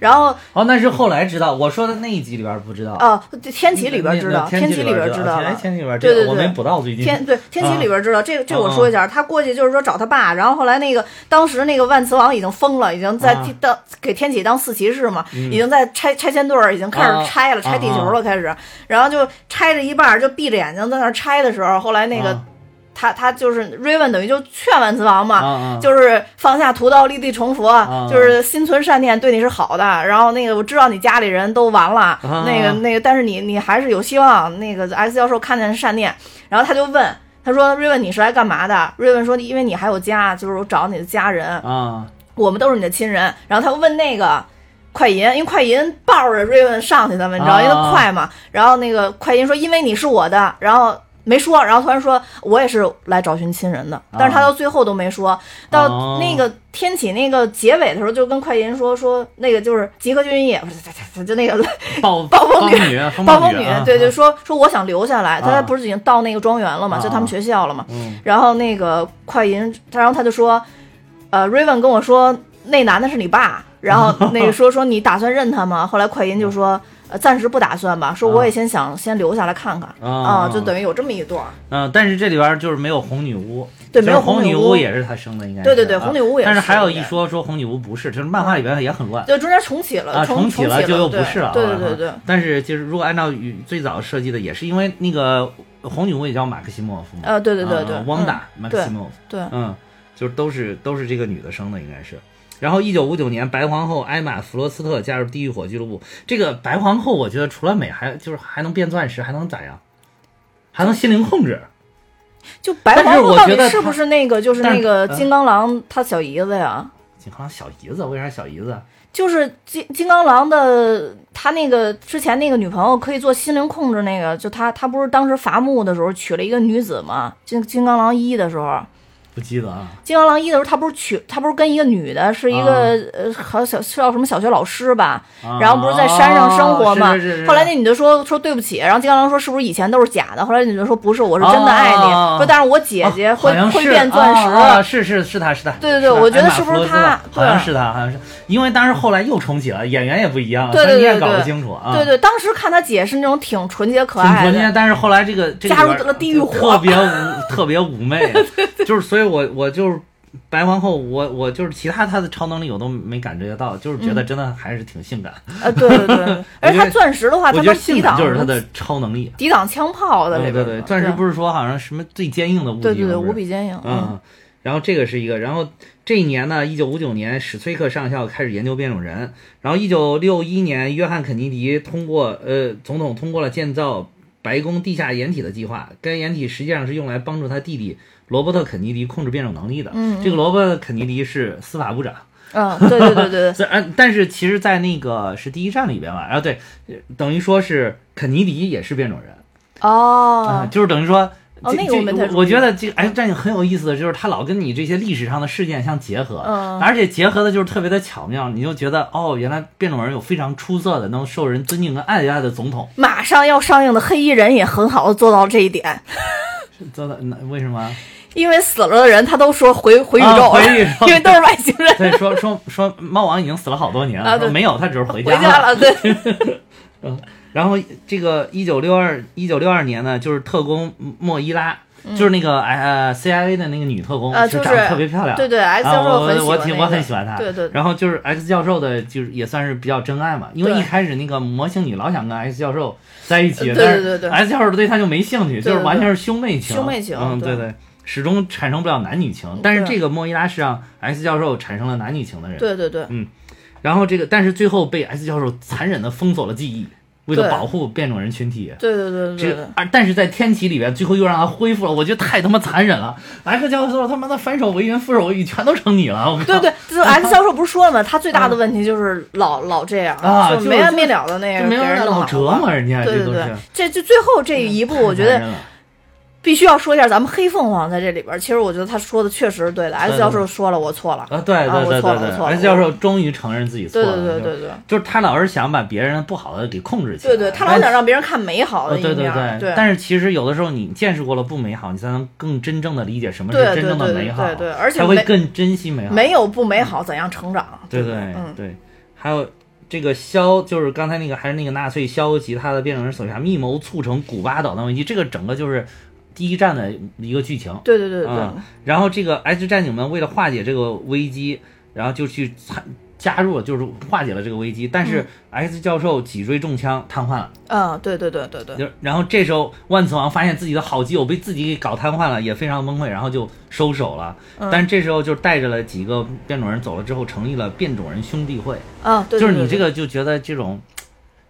然后哦，那是后来知道，我说的那一集里边不知道。哦天启里边知道，天启里边知道。天启里边知道，对对对我没补到最近。天对天启里边知道、这个，这我啊说一下，他过去就是说找他爸，然后后来那个当时那个万磁王已经疯了，已经在当给天启当四骑士嘛，嗯已经在拆拆迁队儿已经开啊始拆了，拆地球了开始，然后就拆着一半儿就闭着眼睛在那儿拆的时候，后来那个、啊他他就是瑞文等于就劝万磁王嘛，啊啊就是放下屠刀立地成佛，啊就是心存善念，对你是好的。然后那个我知道你家里人都完了，啊那个那个，但是你你还是有希望。那个 X 教授看见善念，然后他就问他说：“瑞文，你是来干嘛的？”瑞文说：“因为你还有家，就是我找你的家人，啊我们都是你的亲人。”然后他问那个。快银，因为快银抱着瑞文上去的嘛，你知道，啊因为他快嘛。然后那个快银说：“因为你是我的。”然后没说，然后突然说：“我也是来找寻亲人的。”但是他到最后都没说。到哦那个天启那个结尾的时候，就跟快银说说那个就是集合军演，不是就那个 暴暴风女女，风暴风女，女啊，对对，说说我想留下来，他啊不是已经到那个庄园了嘛，啊就他们学校了嘛。嗯然后那个快银，然后他就说，呃，Raven 跟我说那男的是你爸，然后那个 说说你打算认他吗？后来快银就说，呃暂时不打算吧，说我也先想先留下来看看啊就等于有这么一段儿。嗯，但是这里边就是没有红女巫，对没有红红女巫巫也是他生的，应该是对对对啊红女巫也是但是还有一说说红女巫不是，就是漫画里边也很乱。就中间重启了，啊，重启了就又不是了。对啊对对对，但是就是如果按照与最早设计的，也是因为那个红女巫也叫马克西莫夫嘛。呃，对对对对啊，汪达嗯马克西莫夫。对，嗯，就是都是都是这个女的生的，应该是。然后，一九五九年，白皇后艾玛·弗罗斯特加入地狱火俱乐部。这个白皇后，我觉得除了美，还就是还能变钻石，还能咋样？还能心灵控制。就白皇后到底是不是那个就是那个嗯金刚狼他小姨子呀？金刚狼小姨子，为啥小姨子？就是金金刚狼的他那个之前那个女朋友可以做心灵控制，那个就他他不是当时伐木的时候娶了一个女子吗？金金刚狼一的时候，不记得啊。金刚狼一的时候他不是娶他不是跟一个女的，是一个、呃好小叫什么小学老师吧？然后不是在山上生活嘛？啊是是是后来那女的说说对不起，然后金刚狼说是不是以前都是假的？后来那女的说不是，我是真的爱你。哦说但是我姐姐啊会、会变钻石。是是是他是他。对对对我觉得是不是他？好像是他，好像是，因为当时后来又重启了，演员也不一样了，对对所以你也搞不清楚啊。对对，当时看他。姐是那种挺纯洁可爱的，纯洁，但是后来这个这个加入里边了地狱火特别妩特别妩媚，就是所以我我就是白皇后，我我就是其他她的超能力我都没感觉到，就是觉得真的还是挺性感。呃，对对对，而且他钻石的话，我觉得他能抵挡就是她的超能力。抵挡枪炮的对对对，里边儿钻石不是是说好像什么最坚硬的物体对对对无比坚硬，嗯，然后这个是一个，然后这一年呢，一九五九年，史崔克上校开始研究变种人，然后一九六一年，约翰肯尼迪通过呃总统通过了建造白宫地下掩体的计划，该掩体实际上是用来帮助他弟弟罗伯特肯尼迪控制变种能力的。嗯这个罗伯特肯尼迪是司法部长。嗯，对对对对对，但是其实，在那个是第一站里边吧，然后对，呃等于说是肯尼迪也是变种人，啊、哦，就是等于说。哦那个我们我觉得这个 X 战警很有意思的就是他老跟你这些历史上的事件相结合，嗯而且结合的就是特别的巧妙，你就觉得哦，原来变种人有非常出色的能受人尊敬跟爱戴的总统，马上要上映的黑衣人也很好的做到这一点，做到那为什么？因为死了的人他都说回回宇啊宙了，回宇宙。因为都是外星人，对，说说说猫王已经死了好多年了，啊对。没有，他只是回回家了，对，嗯然后这个一九六二一九六二年呢，就是特工莫伊拉，就是那个呃 CIA 的那个女特工，呃，就是长得特别漂亮，对对，X 教授很我我挺我很喜欢她，对对。然后就是 X 教授的，就是也算是比较真爱嘛，因为一开始那个魔性女老想跟 X 教授在一起，对对但是对对 X 教授对她就没兴趣，就是完全是兄妹情，兄妹情嗯，对对。对，始终产生不了男女情。但是这个莫伊拉是让 S 教授产生了男女情的人，对对对，嗯然后这个但是最后被 S 教授残忍的封锁了记忆，为了保护变种人群体。对对对对对这个，而但是在天启里边，最后又让他恢复了，我觉得太他妈残忍了。X 教授他妈的反手为云，覆手为雨，全都成你了。我靠对对，就是 X 教授不是说了吗？他最大的问题就是老老这样，啊就没完没了的那个，就没有人老折磨人家，对对对这都是。，这这最后这一步，我觉得必须要说一下，咱们黑凤凰在这里边儿，其实我觉得他说的确实是对的。S 教授说了，我错了。啊，对啊对对对对我错了我错了，X 教授终于承认自己错了。对对对对对就是他老是想把别人不好的给控制起来。对对，他老想让别人看美好呃对对的一面对。对对，但是其实有的时候你见识过了不美好，你才能更真正的理解什么是真正的美好，对对而且才会更珍惜美好。没有不美好，怎样成长？对对对，还有这个肖，就是刚才那个还是那个纳粹肖及他的变种人手下密谋促成古巴导弹危机，这个整个就是第一站的一个剧情。对对对对然后这个 X 战警们为了化解这个危机，然后就去参加入了，就是化解了这个危机。但是 X 教授脊椎中枪瘫痪了，嗯，对对对对对，就然后这时候万磁王发现自己的好基友被自己给搞瘫痪了，也非常崩溃，然后就收手了。嗯但是这时候就带着了几个变种人走了之后，成立了变种人兄弟会。啊，对，就是你这个就觉得这种，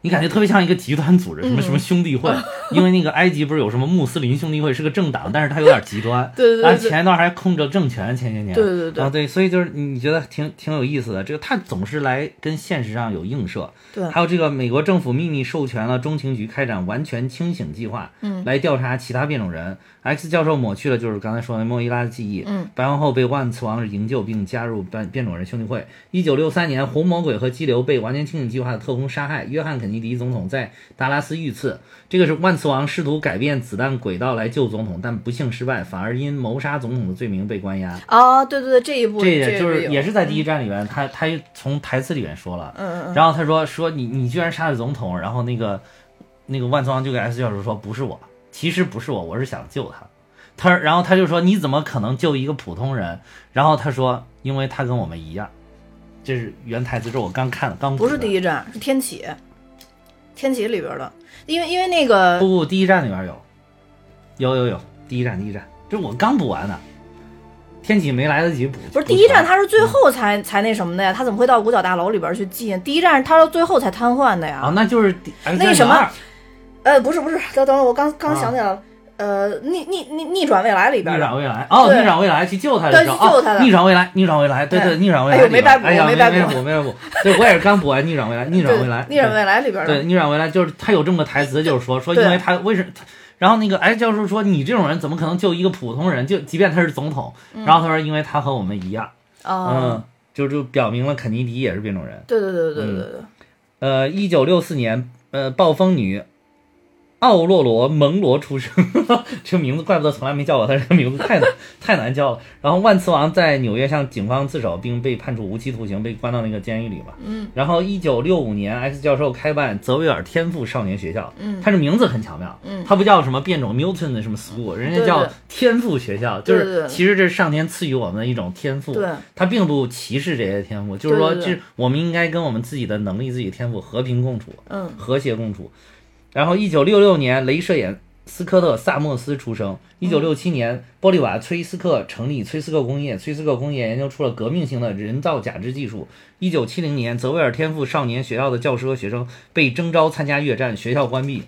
你感觉特别像一个极端组织，什么嗯。什么兄弟会，因为那个埃及不是有什么穆斯林兄弟会是个政党，但是它有点极端，对对对前一段还控制了政权，前些年，对对对啊对，所以就是你觉得挺挺有意思的，这个它总是来跟现实上有映射，对。还有这个美国政府秘密授权了中情局开展完全清醒计划，嗯。来调查其他变种人。X 教授抹去了就是刚才说的莫伊拉的记忆，嗯，白皇后被万磁王营救并加入变变种人兄弟会。一九六三年，红魔鬼和激流被完全清醒计划的特工杀害，约翰肯肯尼迪总统在达拉斯遇刺。这个是万磁王试图改变子弹轨道来救总统，但不幸失败，反而因谋杀总统的罪名被关押。哦，对对对，这一部这也就是也是在第一站里面，他他从台词里面说了，嗯嗯然后他说说你你居然杀了总统，然后那个那个万磁王就给 S 教授说不是我，其实不是我，我是想救他。他然后他就说你怎么可能救一个普通人？然后他说因为他跟我们一样，这是原台词，这是我刚看的刚不是第一站，是天启，天启里边的，因为因为那个不不，第一站里边有，有有有，第一站第一站，这我刚补完呢，天启没来得及补。不是第一站，补他是最后才才那什么的呀？他怎么会到五角大楼里边去进？第一站他到最后才瘫痪的呀。啊，那就是第那什么呃，不是不是，等等会儿，我刚刚啊想起来了，呃，逆逆逆逆转未来里边的逆转未来哦，逆转未来去救他的对时候，去救他的哦，逆转未来，逆转未来，对哎对，逆转未来哎呦。没白补没没白补没白补。对，我也是刚补完逆转未来，逆转未来，逆转未来里边对，逆转未来就是他有这么个台词，就是说说因为他为什么，然后那个哎教授说你这种人怎么可能救一个普通人，就即便他是总统，然后他说因为他和我们一样，哦，嗯，就就表明了肯尼迪也是变种人。对对对对对对对，呃，一九六四年，呃，暴风女奥洛罗蒙罗出生，这个名字怪不得从来没叫过他，这个名字太难太难叫了。然后万磁王在纽约向警方自首，并被判处无期徒刑，被关到那个监狱里嘛。嗯。然后一九六五年，X 教授开办泽维尔天赋少年学校，嗯他这名字很巧妙，嗯他不叫什么变种 Mutant 的什么 school，人家叫天赋学校，就对对对是其实这是上天赐予我们的一种天赋。对他并不歧视这些天赋，就是说，这我们应该跟我们自己的能力、自己的天赋和平共处，嗯和谐共处。然后，一九六六年，镭射眼斯科特·萨默斯出生。一九六七年，玻利瓦·崔斯克成立崔斯克工业，崔斯克工业研究出了革命性的人造假肢技术。一九七零年，泽维尔天赋少年学校的教师和学生被征召参加越战，学校关闭。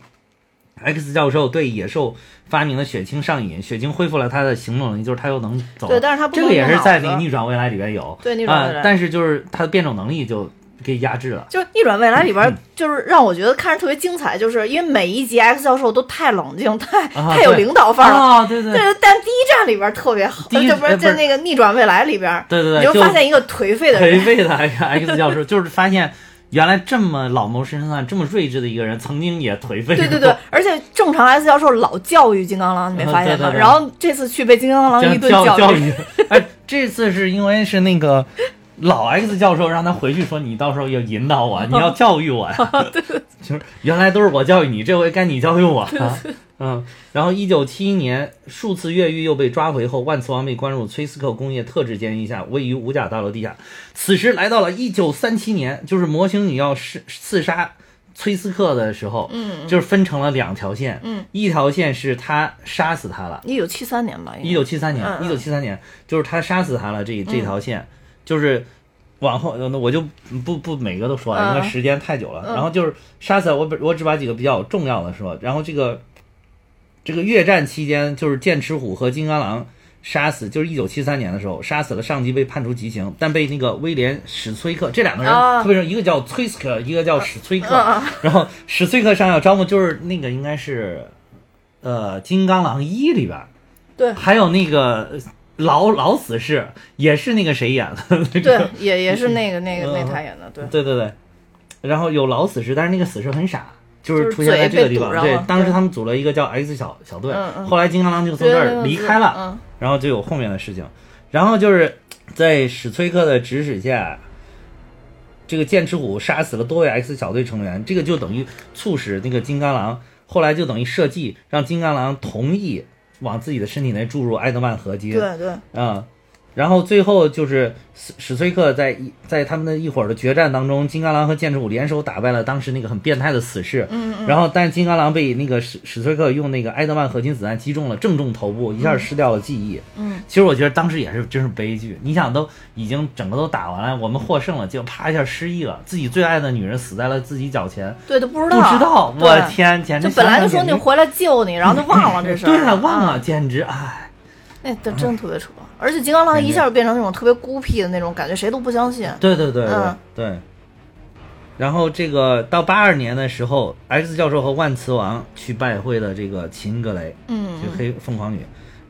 X 教授对野兽发明的血清上瘾，血清恢复了他的行动能力，就是他又能走。对，但是他不这个也是在那个逆转未来里边有，对逆转未来啊，但是就是他的变种能力就给压制了。就是逆转未来里嗯边，就是让我觉得看着特别精彩，就是因为每一集 X 教授都太冷静，太啊太有领导范儿了。啊，对对对，但第一站里边特别好，就不是在那个逆转未来里边，对对对，你就发现一个颓废的人，颓废的 X 教授，就是发现原来这么老谋深算、这么睿智的一个人，曾经也颓废过。对对对，而且正常 S 教授老教育金刚狼，你没发现吗？对对对然后这次去被金刚狼一顿教教育，育。哎，这次是因为是那个老 X 教授让他回去说，你到时候要引导我，你要教育我呀。就是原来都是我教育你，这回该你教育我。了。嗯，然后一九七一年数次越狱又被抓回后，万磁王被关入崔斯克工业特制监狱下，位于五角大楼地下。此时来到了一九三七年，就是模型女要是刺杀崔斯克的时候，嗯，就是分成了两条线，嗯，一条线是他杀死他了。一九七三年吧，一九七三年，一九七三年，就是他杀死他了这这条线，就是往后，那我就不不每个都说因为时间太久了。嗯然后就是杀死我，我只把几个比较重要的说。然后这个这个越战期间，就是剑齿虎和金刚狼杀死，就是一九七三年的时候杀死了上级，被判处极刑，但被那个威廉史崔克这两个人啊特别是一个叫崔斯克，一个叫史崔克。然后史崔克上校招募，就是那个应该是呃《金刚狼一》里边。对还有那个老老死士，也是那个谁演的？那对，也也是那个那个那嗯他演的，对，对对对。然后有老死士，但是那个死士很傻，就就是是出现在这个地方。对当时他们组了一个叫 X 小小队后来金刚狼就从对这儿离开了，嗯然后就有后面的事情。然后就是在史崔克的指使下，这个剑齿虎杀死了多位 X 小队成员，这个就等于促使那个金刚狼后来就等于设计让金刚狼同意往自己的身体内注入埃德曼合金。对对，啊、然后最后就是史史崔克在一在他们的一会儿的决战当中，金刚狼和剑齿虎联手打败了当时那个很变态的死士。嗯嗯，然后，但是金刚狼被那个史史崔克用那个埃德曼合金子弹击中了，正中头部，一下失掉了记忆。嗯，其实我觉得当时也是真是悲剧。你想，都已经整个都打完了，我们获胜了，结果啪一下失忆了，自己最爱的女人死在了自己脚前，对，都不知道不道，知道，我天，简直就本来就说你回来救你，然后就忘了这事儿，对啊，忘啊了，简直哎。那这真特别扯，而且金刚狼一下就变成那种特别孤僻的那种感觉，谁都不相信。对对对对、嗯对。然后这个到八二年的时候，X 教授和万磁王去拜会了这个秦格雷，嗯就黑凤凰女。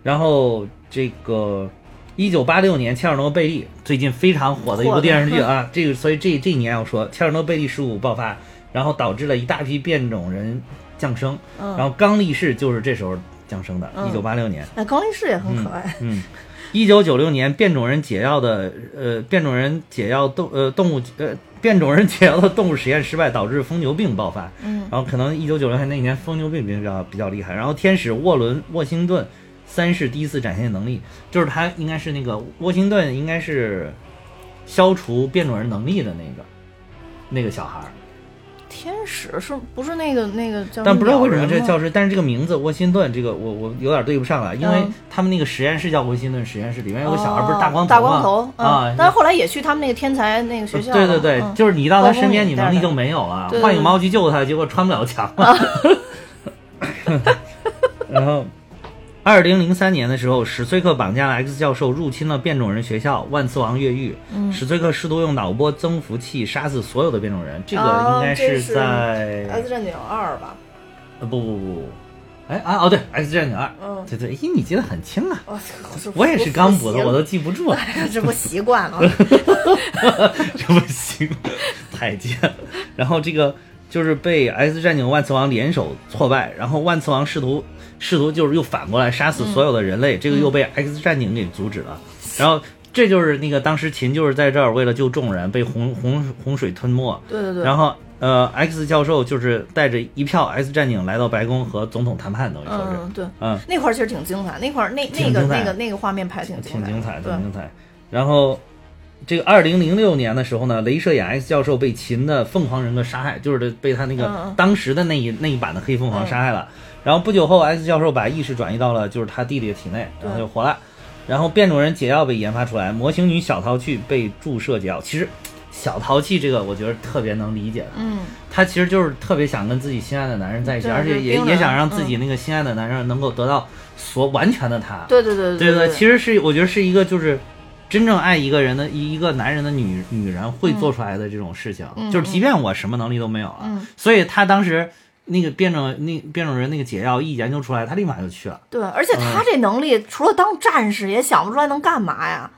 然后这个一九八六年，切尔诺贝利最近非常火的一部电视剧啊，这个所以这这一年要说切尔诺贝利事故爆发，然后导致了一大批变种人降生。嗯然后刚力士就是这时候降生的，嗯一九八六年。那，高力士也很可爱。嗯，一九九六年变种人解药的呃变种人解药动呃动物呃变种人解药的动物实验失败，导致疯牛病爆发。嗯，然后可能一九九六年那一年疯牛病比较比较厉害。然后天使沃伦沃辛顿三世第一次展现能力，就是他应该是那个沃辛顿应该是消除变种人能力的那个那个小孩儿。天使是不是那个那个叫？但不知道为什么这教室，但是这个名字沃辛顿，这个我我有点对不上了，因为嗯他们那个实验室叫沃辛顿实验室，里面有个小孩不是大光大头大？光头啊嗯，但是后来也去他们那个天才那个学校了。对对对，嗯就是你到他身边，你能力就没有了。幻影猫去救他，结果穿不了墙了。然后，二零零三年的时候，史崔克绑架了 X 教授，入侵了变种人学校，万磁王越狱。嗯史崔克试图用脑波增幅器杀死所有的变种人，这个哦应该是在 X 战警二吧？呃不不不不，哎啊哦对，X 战警二，嗯对对，咦你记得很清啊，我我我也是刚补的，我都都记不住 了。这不习惯了。这不行，太贱了。然后这个就是被 X 战警万磁王联手挫败，然后万磁王试图试图就是又反过来杀死所有的人类，这个又被 X 战警给阻止了。然后这就是那个当时秦就是在这儿为了救众人被洪洪洪水吞没，对对对。然后呃 X 教授就是带着一票 X 战警来到白宫和总统谈判，等于说是。嗯，对，嗯，那块儿其实挺精彩，那块儿那那个那个那个画面拍挺彩，挺精彩，对挺，精彩。然后，这个二零零六年的时候呢，镭射眼 X 教授被秦的凤凰人格杀害，就是被他那个、当时的那一那一版的黑凤凰杀害了。然后不久后，X 教授把意识转移到了就是他弟弟的体内，然后就活了。然后变种人解药被研发出来，模型女小淘气被注射解药。其实，小淘气这个我觉得特别能理解，嗯，她其实就是特别想跟自己心爱的男人在一起，而且也也想让自己那个心爱的男人能够得到所完全的他。对对对对对，其实是我觉得是一个就是真正爱一个人的一一个男人的女女人会做出来的这种事情，嗯就是即便我什么能力都没有了，嗯。所以他当时那个变种那变种人那个解药一研究出来，他立马就去了，对，而且嗯他这能力除了当战士，也想不出来能干嘛呀。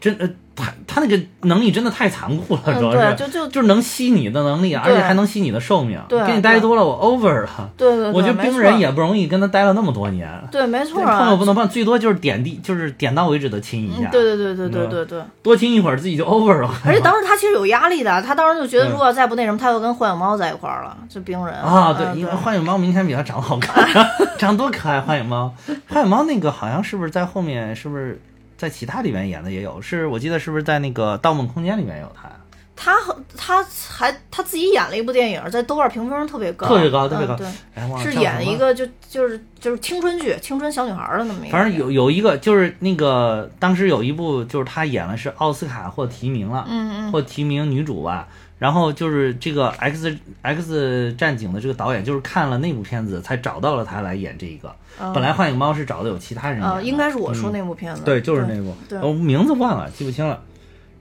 真呃他他那个能力真的太残酷了，嗯主要是对就就就是能吸你的能力，而且还能吸你的寿命，对跟你待多了我 over 了，对对对，我觉得冰人也不容易跟他待了那么多年。对，没错碰啊。都。不能碰，最多就是点地，就是点到为止的亲一下，嗯对对对对对嗯对。对，多亲一会儿自己就 over 了。而且当时他其实有压力的，他当时就觉得嗯。如果再不那什么，他就跟幻影猫在一块儿了，这冰人啊，嗯对，因为幻影猫明显比他长得好看，长得多可爱。幻影猫，幻影猫那个好像是不是在后面，是不是在其他里面演的也有？是我记得是不是在那个《盗梦空间》里面有他？他和他还他自己演了一部电影，在豆瓣评分特别高，特别高特别高嗯对，是演一个就就是就是青春剧，青春小女孩儿的那么一个。反正有有一个就是那个当时有一部就是他演了是奥斯卡获提名了，嗯嗯获提名女主吧。然后就是这个 X X 战警的这个导演，就是看了那部片子才找到了他来演这一个。嗯，本来幻影猫是找的有其他人演的，呃，应该是我说嗯那部片子，对，就是那部，对。我名字忘了，记不清了。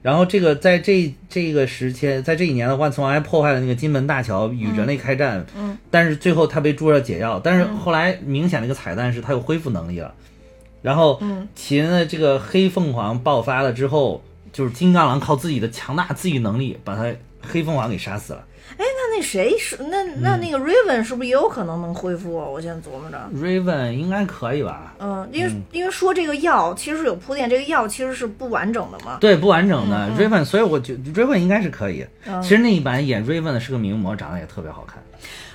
然后这个在这这个时期，在这一年的万磁王还破坏了那个金门大桥，与人类开战。嗯，但是最后他被注射解药，但是后来明显的一个彩蛋是他有恢复能力了。然后嗯秦的这个黑凤凰爆发了之后，就是金刚狼靠自己的强大自愈能力把他黑蜂王给杀死了。哎那那谁是那那那个 Raven 是不是也有可能能恢复啊？我现在琢磨着。Raven 应该可以吧？嗯，因为、因为说这个药其实是有铺垫，这个药其实是不完整的嘛。对，不完整的、Raven，所以我觉得 Raven 应该是可以。嗯其实那一版演 Raven 的是个名模，长得也特别好看。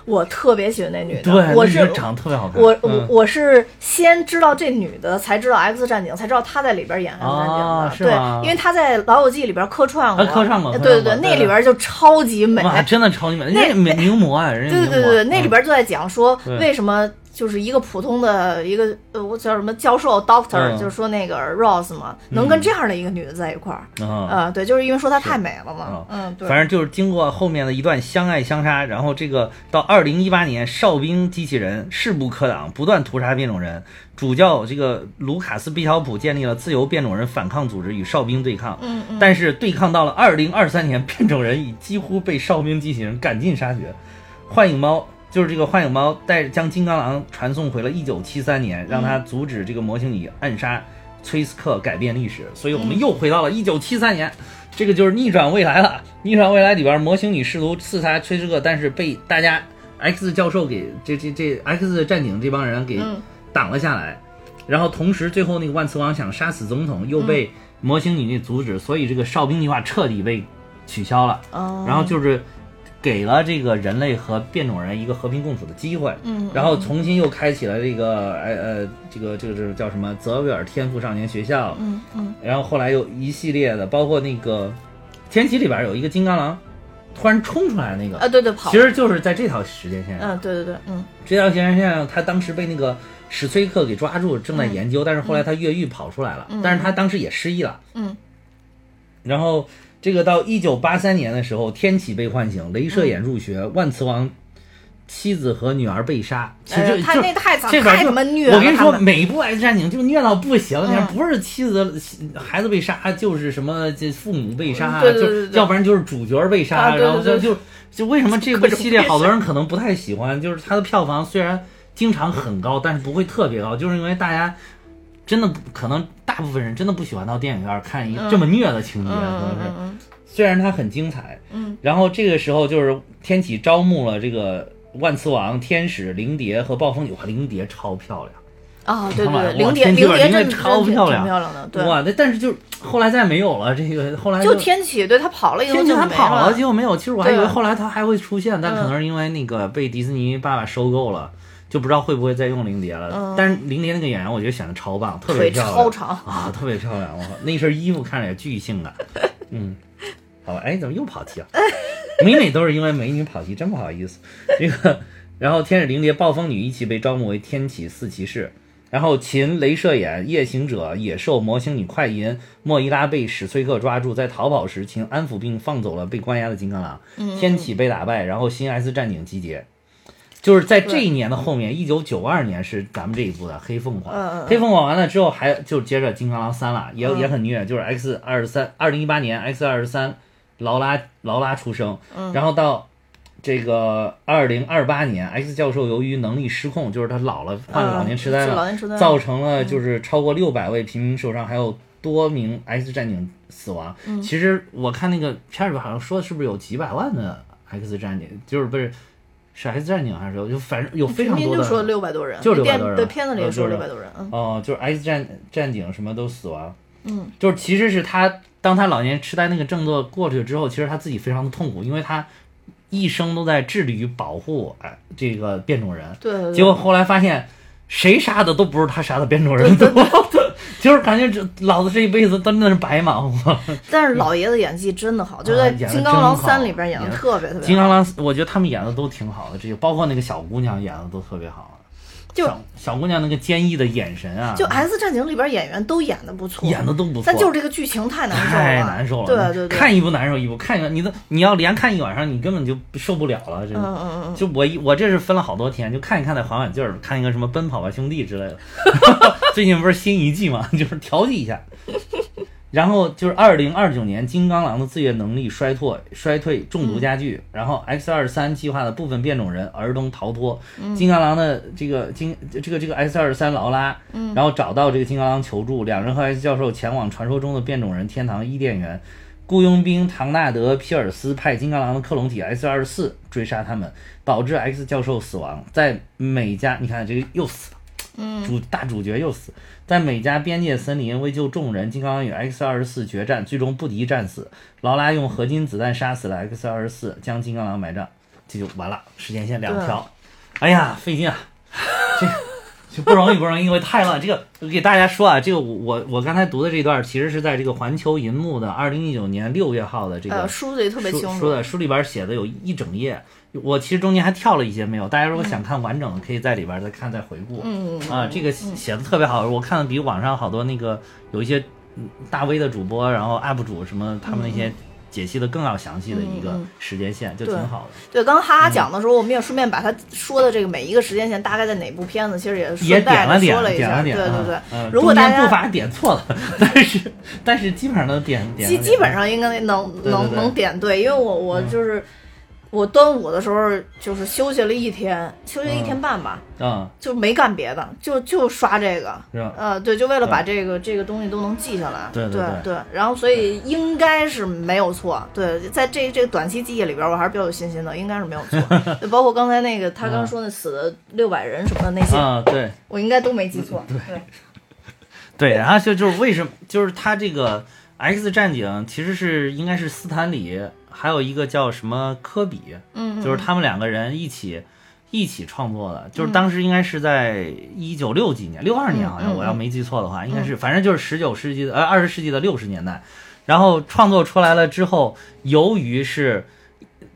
我特别喜欢那女的，对，我是长得特别好看。我我嗯我是先知道这女的，才知道 X 战警，才知道她在里边演 X 战警的。对，因为她在《老友记》里边客串过，啊客串过对对对，那里边就超级美。哇，真的超级美，那人家名模啊，人。对对对对，那里嗯边就在讲说为什么就是一个普通的一个呃，我叫什么教授 doctor，、嗯就是说那个 Rose 嘛，能跟这样的一个女的在一块儿，嗯呃，对，就是因为说她太美了嘛，嗯嗯，对，反正就是经过后面的一段相爱相杀，然后这个到二零一八年，哨兵机器人势不可挡，不断屠杀变种人。主教这个卢卡斯·毕晓普建立了自由变种人反抗组织，与哨兵对抗。嗯嗯，但是对抗到了二零二三年，变种人已几乎被哨兵机器人赶尽杀绝。幻影猫就是这个幻影猫带将金刚狼传送回了一九七三年，让他阻止这个模型女暗杀崔斯克改变历史，所以我们又回到了一九七三年，这个就是逆转未来了。逆转未来里边，模型女试图刺杀崔斯克，但是被大家 X 教授给这这这 X 战警这帮人给嗯挡了下来。然后同时，最后那个万磁王想杀死总统，又被模型女阻止，所以这个哨兵计划彻底被取消了。哦，然后就是给了这个人类和变种人一个和平共处的机会，嗯，然后重新又开启了这个哎呃这个这个这个叫什么？泽维尔天赋少年学校，嗯嗯。然后后来又一系列的，包括那个天启里边有一个金刚狼突然冲出来那个，啊，对对，跑。其，实就是在这条时间线上，嗯，对对对，嗯。这条时间线上他当时被那个史崔克给抓住，正在研究，但是后来他越狱跑出来了，但是他当时也失忆了，嗯。然后这个到一九八三年的时候，天启被唤醒，镭射眼入学，万磁王妻子和女儿被杀。其实哎他就那太惨，太他妈虐了。我跟你说，每一部 X 战警就虐到不行，你看嗯不是妻子孩子被杀，就是什么这父母被杀，嗯对对对对就要不然就是主角被杀，然后就就就为什么这部系列好多人可能不太喜欢，就是它的票房虽然经常很高，但是不会特别高，就是因为大家。真的不可能，大部分人真的不喜欢到电影院看一个这么虐的情节，可能是。虽然它很精彩，嗯，然后这个时候就是天启招募了这个万磁王、天使、灵蝶和暴风女，哇，灵蝶超漂亮，嗯啊，对对，灵蝶天启版零蝶真的超漂亮漂亮的，对，哇，那但是就后来再没有了，这个后来就天启，对他跑了以后就天启他跑了，结果没有，其实我还以为后来他还会出现，但嗯可能是因为那个被迪士尼爸爸收购了。就不知道会不会再用灵蝶了，嗯但是灵蝶那个演员我觉得选的超棒，特别漂亮，超长，啊，特别漂亮！我靠，那身衣服看着也巨性感。嗯，好吧，哎，怎么又跑题了？每每都是因为美女跑题，真不好意思。这个，然后天使灵蝶、暴风女一起被招募为天启四骑士，然后秦、镭射眼、夜行者、野兽、魔星女、快银、莫伊拉被史崔克抓住，在逃跑时，秦安抚并放走了被关押的金刚狼。嗯天启被打败，然后新 S 战警集结。就是在这一年的后面，一九九二年是咱们这一部的黑凤凰。黑凤凰完了之后，还就接着金刚狼三了，也、嗯。也很虐，就是 X 二十三，二零一八年 X 二十三，劳拉劳拉出生，嗯。然后到这个二零二八年，X 教授由于能力失控，就是他老了，患老年痴呆了，老年痴呆造成了就是超过六百位平民受伤，还有多名 X 战警死亡。嗯。其实我看那个片儿里边好像说是不是有几百万的 X 战警，就是不是是 X 战警还是有，就反正有非常多的就说六百多人，就是电600多人对片子里也说呃就六百多人，嗯哦，就是 X 战战警什么都死亡，嗯，就是其实是他当他老年痴呆那个症状过去之后，其实他自己非常的痛苦，因为他一生都在致力于保护哎这个变种人，对对对，结果后来发现谁杀的都不是他杀的变种人多，就是感觉这老子这一辈子真的是白忙活。但是老爷子演技真的好，就在《金刚狼三》里边演的特别特别好。金刚狼，我觉得他们演的都挺好的，这些包括那个小姑娘演的都特别好，就小小姑娘那个坚毅的眼神啊，就《S 战警》里边演员都演的不错，演的都不错，但就是这个剧情太难受了，太难受了，对对对，看一部难受一部，看一个你都你要连看一晚上，你根本就受不了了，真的。嗯嗯嗯就我一我这是分了好多天，就看一看再缓缓劲儿，看一个什么《奔跑吧兄弟》之类的。最近不是新一季嘛，就是调剂一下。然后就是二零二九年，金刚狼的自愈能力衰退，衰退中毒加剧。然后 X 二三计划的部分变种人儿童逃脱，金刚狼的这个金这个这个 X 二三劳拉，然后找到这个金刚狼求助，两人和 X 教授前往传说中的变种人天堂伊甸园。雇佣兵唐纳德·皮尔斯派金刚狼的克隆体 X 二十四追杀他们，导致 X 教授死亡。在美加，你看这个又死了，嗯，主大主角又死。在美加边界森林为救众人，金刚狼与 X 二十四决战，最终不敌战死。劳拉用合金子弹杀死了 X 二十四，将金刚狼埋葬，这就完了。时间线两条，哎呀，费劲啊，这个。就不容易，不容易，因为太乱。这个我给大家说啊，这个我我刚才读的这段，其实是在这个环球银幕的二零一九年六月号的这个呃，书里特别清楚，书书的书里边写的有一整页，我其实中间还跳了一些没有。大家如果想看完整的，可以在里边再看再回顾。嗯嗯啊，这个写的特别好，我看的比网上好多那个有一些嗯大 V 的主播，然后 UP 主什么他们那些解析的更要详细的一个时间线，就挺好的。对，刚刚哈嗯哈讲的时候，我们也顺便把他说的这个每一个时间线大概在哪部片子，其实也也点了点说了一下，点了点，对对对。嗯，如果大家中间步伐点错了，但是但是基本上都点点。基基本上应该能能能点对，因为我我就是。我端午的时候就是休息了一天，休息一天半吧，啊，就没干别的，就就刷这个。是吧？呃，对，就为了把这个这个东西都能记下来，对对对对。然后所以应该是没有错，对，在这这个短期记忆里边，我还是比较有信心的，应该是没有错，就包括刚才那个他刚说那死的六百人什么的那些，啊，对我应该都没记错，对，对，然后就就是为什么就是他这个 X 战警其实是应该是斯坦李，还有一个叫什么科比，嗯，就是他们两个人一起一起创作的，就是当时应该是在一九六几年，六二年好像，嗯我要没记错的话，应该是，反正就是十九世纪的呃二十世纪的六十年代，然后创作出来了之后，由于是。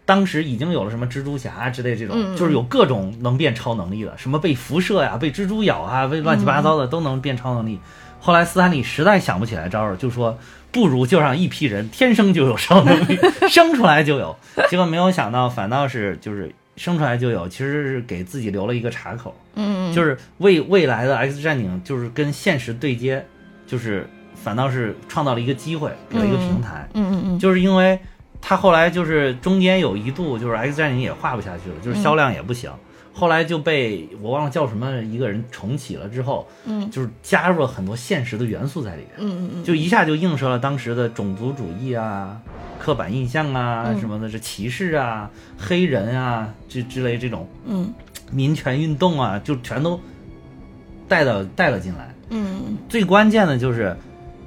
当时已经有了什么蜘蛛侠之类这种，就是有各种能变超能力的，什么被辐射呀、被蜘蛛咬啊、被乱七八糟的都能变超能力。后来斯坦李实在想不起来招了，就说不如就让一批人天生就有超能力，生出来就有。结果没有想到，反倒是就是生出来就有，其实是给自己留了一个岔口，嗯，就是为未来的 X 战警就是跟现实对接，就是反倒是创造了一个机会，有一个平台。嗯嗯嗯，就是因为他后来就是中间有一度就是 X 战警也画不下去了，就是销量也不行。后来就被我忘了叫什么一个人重启了之后，嗯，就是加入了很多现实的元素在里面，嗯嗯嗯，就一下就映射了当时的种族主义啊、刻板印象啊嗯。什么的，这歧视啊、黑人啊这之类这种嗯。民权运动啊，就全都带到带了进来。嗯。最关键的就是，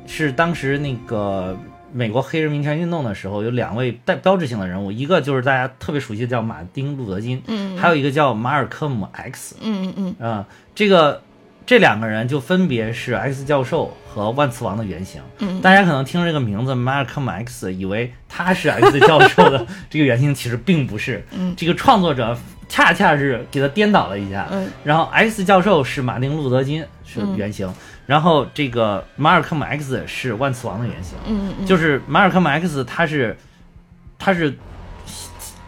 是当时那个美国黑人民权运动的时候，有两位 代标志性的人物，一个就是大家特别熟悉的叫马丁路德金，嗯，还有一个叫马尔科姆 X 嗯嗯啊、这个这两个人就分别是 X 教授和万磁王的原型。嗯大家可能听这个名字马尔科姆 X，以为他是 X 教授的 这个原型，其实并不是。嗯。这个创作者恰恰是给他颠倒了一下。嗯。然后 X 教授是马丁路德金是原型，然后这个马尔科姆 X 是万磁王的原型。嗯嗯，就是马尔科姆 X 他是他是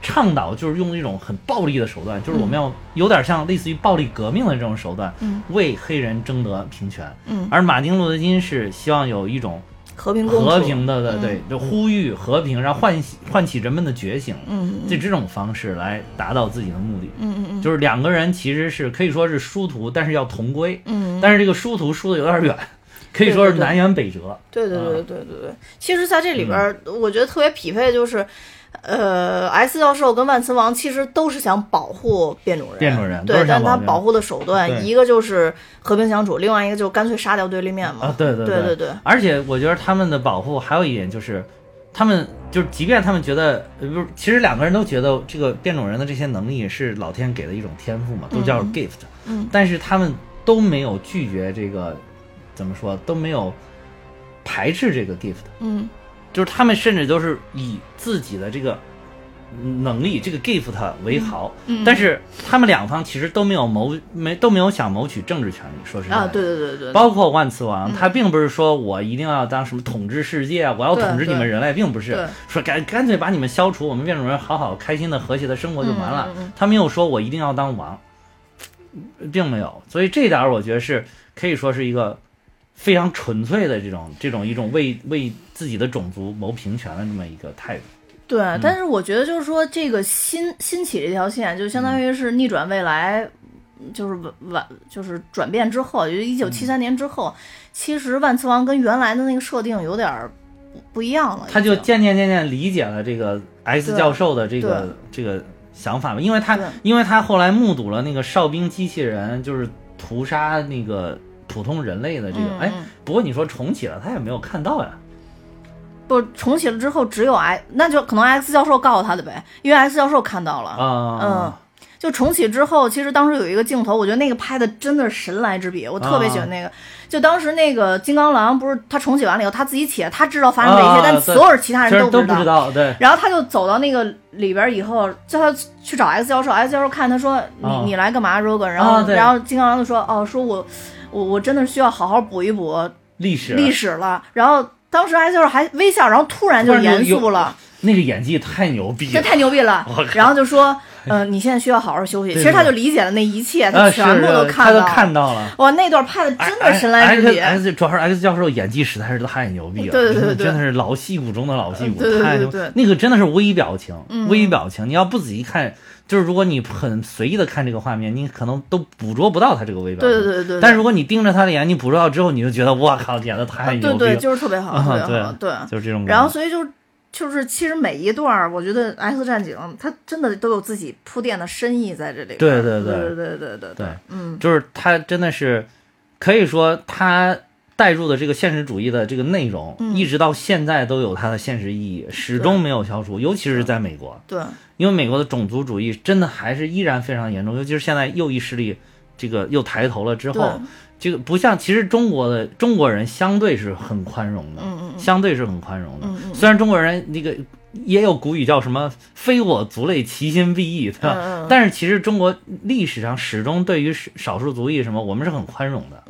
倡导就是用一种很暴力的手段，就是我们要有点像类似于暴力革命的这种手段，嗯为黑人争得平权。嗯而马丁路德金是希望有一种和平和平的的嗯。对，就呼吁和平，然后唤起唤起人们的觉醒，嗯就这种方式来达到自己的目的。嗯嗯嗯。就是两个人其实是可以说是殊途，但是要同归。嗯，但是这个殊途殊的有点远，可以说是对对对。南辕北辙。对对对对对对。对，其实在这里边我觉得特别匹配就是。呃，S 教授跟万磁王其实都是想保护变种人，变种人对但他保护。的手段，一个就是和平相处，另外一个就干脆杀掉对立面嘛。啊，对对对。对对，而且我觉得他们的保护还有一点就是，他们就是即便他们觉得，呃，不是，其实两个人都觉得这个变种人的这些能力是老天给的一种天赋嘛，都叫 gift，嗯。但是他们都没有拒绝这个，怎么说都没有排斥这个 gift，嗯就是他们甚至都是以自己的这个能力这个 gift 为豪，嗯。但是他们两方其实都没有谋没都没有想谋取政治权利，说实话啊，对对对对，包括万磁王，他并不是说我一定要当什么统治世界啊，我要统治你们人类，并不是说干干脆把你们消除，我们变种人好好开心的和谐的生活就完了。他没有说我一定要当王，并没有，所以这点儿我觉得是可以说是一个非常纯粹的这种这种一种为为自己的种族谋平权的这么一个态度。对，嗯。但是我觉得就是说，这个新新起这条线，就相当于是逆转未来，就是晚晚就是转变之后，就是一九七三年之后，其实万磁王跟原来的那个设定有点儿不不一样了，他就渐渐渐渐理解了这个 X 对。教授的这个这个想法吧，因为他因为他后来目睹了那个哨兵机器人就是屠杀那个普通人类的这个，哎、不过你说重启了，他也没有看到呀。不重启了之后只有 X，那就可能 X 教授告诉他的呗，因为 X 教授看到了，啊，嗯。就重启之后，其实当时有一个镜头，我觉得那个拍的真的是神来之笔，我特别喜欢那个。就当时那个金刚狼不是他重启完了以后，他自己起来，他知道发生这一切，啊但所有其他人不都不知道，对，然后他就走到那个里边以后，叫他去找 X 教授。X 教授看他说：“你、啊你来干嘛，Rogan？” 然后、啊然后金刚狼就说：“哦，说我我我真的需要好好补一补历史历史了。”然后当时 X 教授还微笑，然后突然就严肃了，那个演技太牛逼这了，太牛逼了。然后就说嗯、你现在需要好好休息。其实他就理解了那一切，啊，他全部都是他都看到了。看到了。哇，那段拍的真的神来之笔。X 主要是 X 教授演技实在是太牛逼了，对对对对真的真的是老戏骨中的老戏骨，对对对太牛对对那个真的是微表情，嗯微表情，你要不仔细看，就是如果你很随意的看这个画面，你可能都捕捉不到他这个微表情。对对对但是如果你盯着他的眼，你捕捉到之后，你就觉得哇靠，演的太牛逼了。对对，就是特别好，特啊别好，对对。就是这种感觉。然后所以就就是其实每一段儿，我觉得《X 战警》它真的都有自己铺垫的深意在这里边。对对对对对对对对对，嗯，就是他真的是可以说他带入的这个现实主义的这个内容，嗯一直到现在都有它的现实意义，始终没有消除，尤其是在美国，对因为美国的种族主义真的还是依然非常严重，尤其是现在右翼势力这个又抬头了之后，这个不像其实中国的中国人相对是很宽容的，嗯嗯嗯。相对是很宽容的，嗯嗯。虽然中国人那个也有古语叫什么“非我族类，其心必异”，对吧？但是其实中国历史上始终对于少少数族裔什么，我们是很宽容的。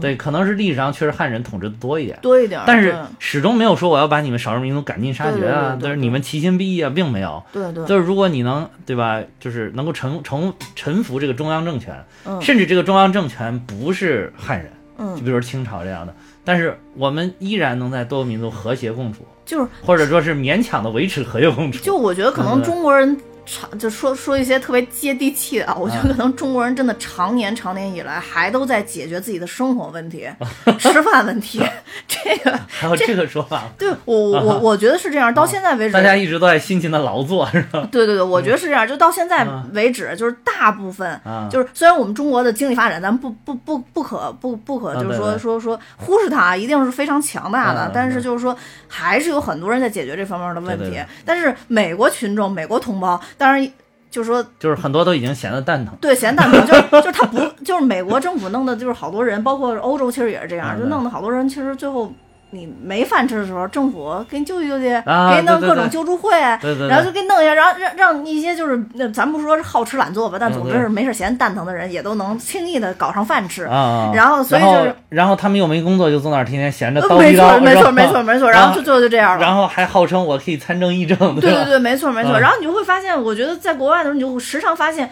对，可能是历史上确实汉人统治的多一点，多一点。但是始终没有说我要把你们少数民族赶尽杀绝啊，对对对对就是你们其心必异啊，并没有。对对对，就是如果你能对吧，就是能够臣臣臣服这个中央政权，嗯甚至这个中央政权不是汉人，就嗯，比如说清朝这样的，但是我们依然能在多个民族和谐共处，就是或者说是勉强的维持和谐共处。就我觉得可能中国人常就说说一些特别接地气的啊，我觉嗯得可能中国人真的常年常年以来还都在解决自己的生活问题、吃饭问题，这个 还有这个说法，对我我我我觉得是这样，到现在为止大。家一直都在辛勤的劳作，是吧？对对对，我觉得是这样，就到现在嗯为止，就是大部分啊，就是虽然我们中国的经济发展，咱不不不不可不不可，就是说说说忽视它，一定是非常强大的嗯。但是就是说，还是有很多人在解决这方面的问题。但是美国群众、美国同胞，当然就是说，就是很多都已经闲得蛋疼。对闲蛋疼，就是就是他不就是美国政府弄的，就是好多人，包括欧洲其实也是这样，就弄得好多人其实最后。你没饭吃的时候，政府给你救济救济，啊给你弄各种救助会，对对对然后就给你弄一下，然后让让一些就是，那咱不说是好吃懒做吧，但总之是没事闲蛋疼的人，也都能轻易的搞上饭吃。然后所以就是然后他们又没工作，就坐那儿天天闲着呃叨逼叨，没错，没错，没错，没错。然后就最后就这样了。然后还号称我可以参政议政，对对对，没错没错。嗯然后你就会发现，我觉得在国外的时候，你就时常发现，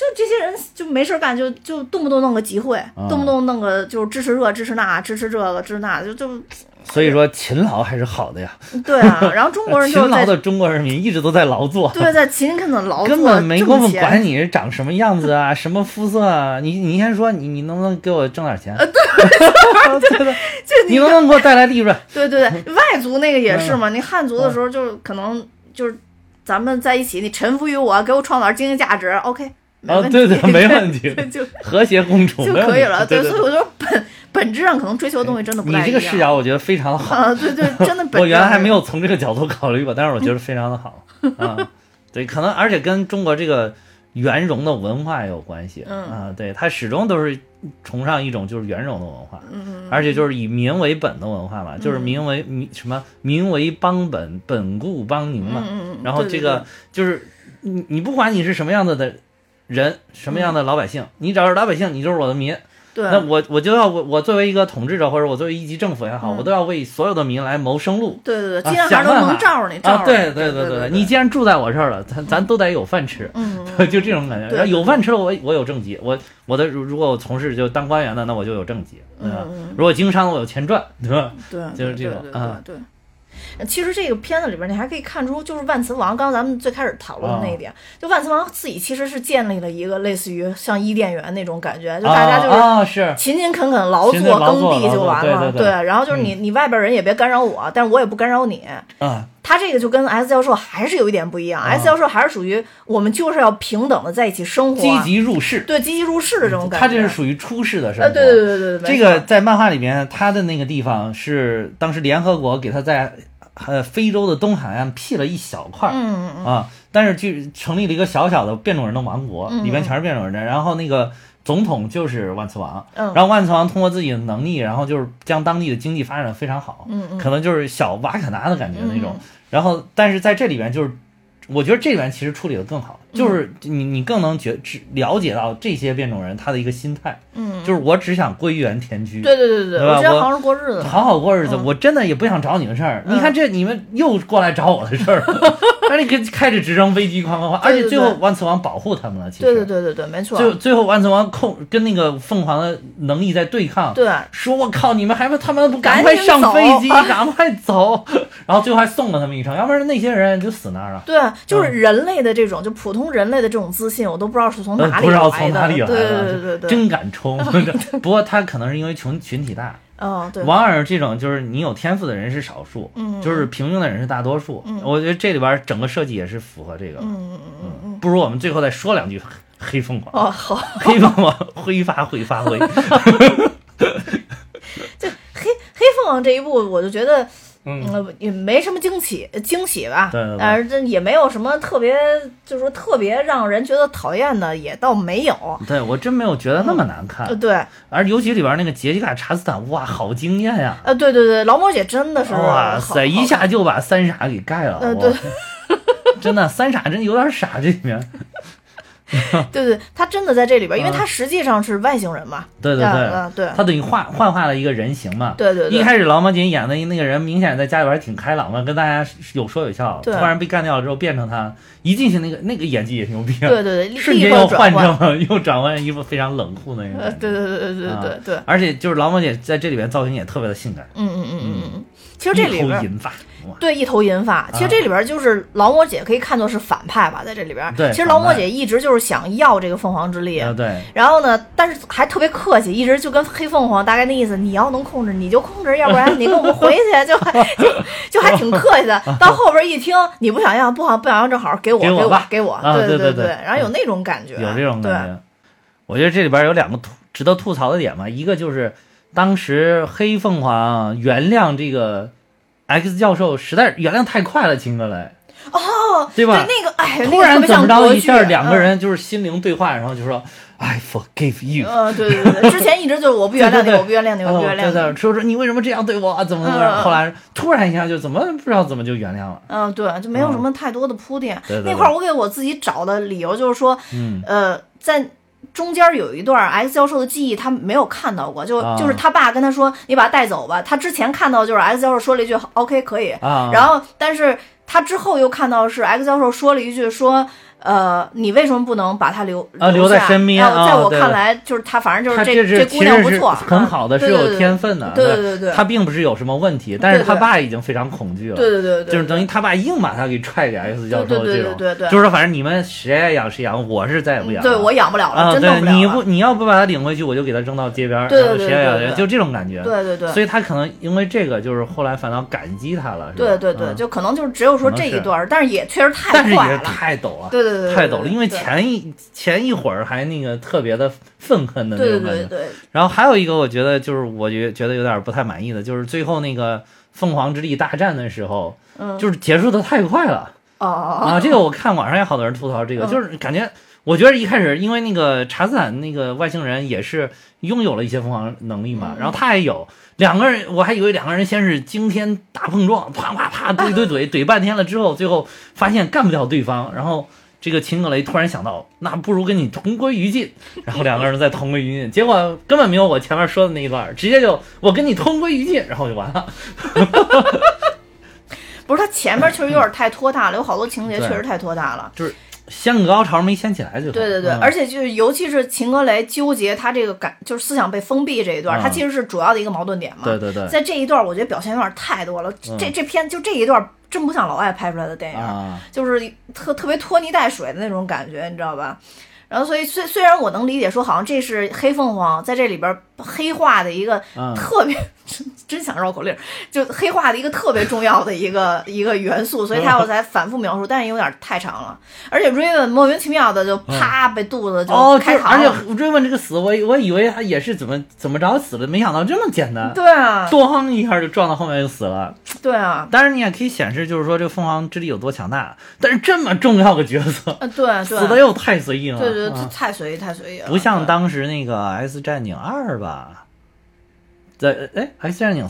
就这些人就没事儿干，就就动不动弄个集会，嗯动不动弄个就是支持这支持那，支持这个支持那，就就所以说勤劳还是好的呀。对啊。然后中国人就 勤劳的中国人民一直都在劳作，对在勤恳的劳作，根本没工夫管你是长什么样子啊，什么肤色啊。你你先说，你你能不能给我挣点钱？呃对对，就你能不能给我带来利润？对对对，外族那个也是嘛。嗯你汉族的时候，就可能就是咱们在一起，你臣服于我，给我创造点经济价值，OK，没啊，对对，没问题，就和谐共处就可以了。对所以我觉得本本质上可能追求的东西真的不一样。你这个视角，我觉得非常的好。啊，对对，真的 本。我原来还没有从这个角度考虑过，但是我觉得非常的好啊。对，可能而且跟中国这个圆融的文化也有关系。嗯啊，对，它始终都是崇尚一种就是圆融的文化，嗯，而且就是以民为本的文化嘛，就是民为民什么民为邦本，本固邦宁嘛。嗯嗯嗯，然后这个就是你你不管你是什么样子的人，什么样的老百姓，你只要是老百姓，你就是我的民。对那我我就要我我作为一个统治者，或者我作为一级政府也好，嗯我都要为所有的民来谋生路。对对对，想办法能罩着你，罩啊，着对对对对对，你既然住在我这儿了，咱咱都得有饭吃，嗯，就这种感觉。对然后有饭吃了，我我有政绩，我我的如如果我从事就当官员的，那我就有政绩，对吧？如果经商，我有钱赚，对吧？对，就是这种啊对。对其实这个片子里边，你还可以看出，就是万磁王，刚刚咱们最开始讨论的那一点，就万磁王自己其实是建立了一个类似于像伊甸园那种感觉，就大家就是勤勤恳恳劳作耕地就完了，对然后就是你你外边人也别干扰我，但是我也不干扰你。啊，他这个就跟 S 教授还是有一点不一样、啊 s 教授还是属于我们就是要平等的在一起生活，积极入世，对积极入世的这种感觉。他这是属于出世的生活。呃，对对对对对，这个在漫画里面，他的那个地方是当时联合国给他在呃非洲的东海岸辟了一小块儿、嗯嗯啊，但是就成立了一个小小的变种人的王国，嗯里边全是变种人，然后那个。总统就是万磁王，嗯。然后万磁王通过自己的能力，然后就是将当地的经济发展的非常好，嗯嗯。可能就是小瓦坎达的感觉那种。嗯然后，但是在这里边就是，我觉得这里边其实处理的更好，嗯就是你你更能觉只了解到这些变种人他的一个心态，嗯，就是我只想归园田居，对对对对我我之前好过日子，好好过日子，嗯我真的也不想找你们事儿。嗯你看这你们又过来找我的事儿，而且开开着直升飞机，哐哐哐，而且最后万磁王保护他们了，其实对对对对对，没错。最最后万磁王控跟那个凤凰的能力在对抗，对，说我靠，你们还不他们不赶快上飞机，赶快走，然后最后还送了他们一程，要不然那些人就死那儿了。对，就是人类的这种，就普通人类的这种自信，我都不知道是从哪里来的，不知道从哪里来的，对对对对，真敢冲。不过他可能是因为群群体大。哦，对，往往这种就是你有天赋的人是少数，嗯，就是平庸的人是大多数。嗯，我觉得这里边整个设计也是符合这个。嗯嗯嗯嗯，不如我们最后再说两句黑凤凰。哦，好，黑凤凰挥发会发挥。就黑黑凤凰这一步，我就觉得。嗯，也没什么惊喜，惊喜吧？对对。但是这也没有什么特别，就是说特别让人觉得讨厌的，也倒没有。对我真没有觉得那么难看。对。而尤其里边那个杰西卡·查斯坦，哇，好惊艳呀！啊，对对对，劳模姐真的是哇塞，一下就把三傻给盖了。呃，对。真的，三傻真有点傻，这里面。对对，他真的在这里边，因为他实际上是外星人嘛。对对对，对，他等于幻幻化了一个人形嘛。对对对。一开始劳模姐演的那个人，明显在家里边挺开朗的，跟大家有说有笑。突然被干掉了之后，变成他，一进去那个那个演技也牛逼。对对对，瞬间又换成了，又转换一副非常冷酷的那个。对对对对对对对。而且就是劳模姐在这里边造型也特别的性感。嗯嗯嗯嗯嗯。其实这里边。对，一头银发。其实这里边就是劳模姐可以看作是反派吧，在这里边。对。其实劳模姐一直就是想要这个凤凰之力。对。然后呢，但是还特别客气，一直就跟黑凤凰大概那意思，你要能控制你就控制，要不然你跟我们回去，就就 就还挺客气的。到后边一听你不想要，不好不想要，正好给我给我吧，给我。对对对。然后有那种感觉。有这种感觉。我觉得这里边有两个吐值得吐槽的点嘛，一个就是当时黑凤凰原谅这个。X 教授实在原谅太快了，秦格雷。哦，对吧？那个哎，突然怎么着一下，两个人就是心灵对话，然后就说 I forgive you。嗯，对对对，之前一直就是我不原谅你，我不原谅你，我不原谅你。说说你为什么这样对我？怎么怎么？后来突然一下就怎么不知道怎么就原谅了。嗯，对，就没有什么太多的铺垫。那块我给我自己找的理由就是说，呃，在。中间有一段 X 教授的记忆，他没有看到过，就就是他爸跟他说：“你把他带走吧。”他之前看到就是 X 教授说了一句 “OK，可以”，然后但是他之后又看到是 X 教授说了一句说。呃，你为什么不能把他留留在身边？在我看来，就是他，反正就是这这姑娘不错，很好的，是有天分的。对对对对，他并不是有什么问题，但是他爸已经非常恐惧了。对对对对，就是等于他爸硬把他给踹给 X 教授这种。对对对对，就是说，反正你们谁爱养谁养，我是再也不养。对我养不了了，真的。你不，你要不把他领回去，我就给他扔到街边。对对对，谁爱养谁，就这种感觉。对对对，所以他可能因为这个，就是后来反倒感激他了。对对对，就可能就是只有说这一段，但是也确实太快了，太陡了。对对对，太陡了，因为。前一前一会儿还那个特别的愤恨的那种感觉，然后还有一个我觉得就是我觉觉得有点不太满意的，就是最后那个凤凰之力大战的时候，就是结束的太快了。哦哦啊，这个我看网上也好多人吐槽这个，就是感觉我觉得一开始因为那个查斯坦那个外星人也是拥有了一些凤凰能力嘛，然后他也有两个人，我还以为两个人先是惊天大碰撞，啪啪啪怼怼怼怼半天了之后，最后发现干不掉对方，然后。这个秦格雷突然想到，那不如跟你同归于尽，然后两个人再同归于尽，结果根本没有我前面说的那一段，直接就我跟你同归于尽，然后就完了。不是他前面确实有点太拖沓了，有好多情节确实太拖沓了，就是掀个高潮没掀起来就。对对对，而且就是尤其是秦格雷纠结他这个感，就是思想被封闭这一段，他其实是主要的一个矛盾点嘛。对对对，在这一段我觉得表现有点太多了，这这片就这一段。真不像老外拍出来的电影，就是特特别拖泥带水的那种感觉，你知道吧？然后，所以虽虽然我能理解说，好像这是黑凤凰在这里边黑化的一个特别。真想绕口令，就黑化的一个特别重要的一个 一个元素，所以他我才反复描述，但是有点太长了。而且 Raven 莫名其妙的就啪被肚子就开膛。而且 Raven 这个死，我我以为他也是怎么怎么着死的，没想到这么简单。对啊，咣一下就撞到后面就死了。对啊，当然你也可以显示，就是说这个凤凰之力有多强大。但是这么重要的角色，对，死的又太随意了。对对，太随意，太随意了。不像当时那个 S 战警二吧。在哎，X 战警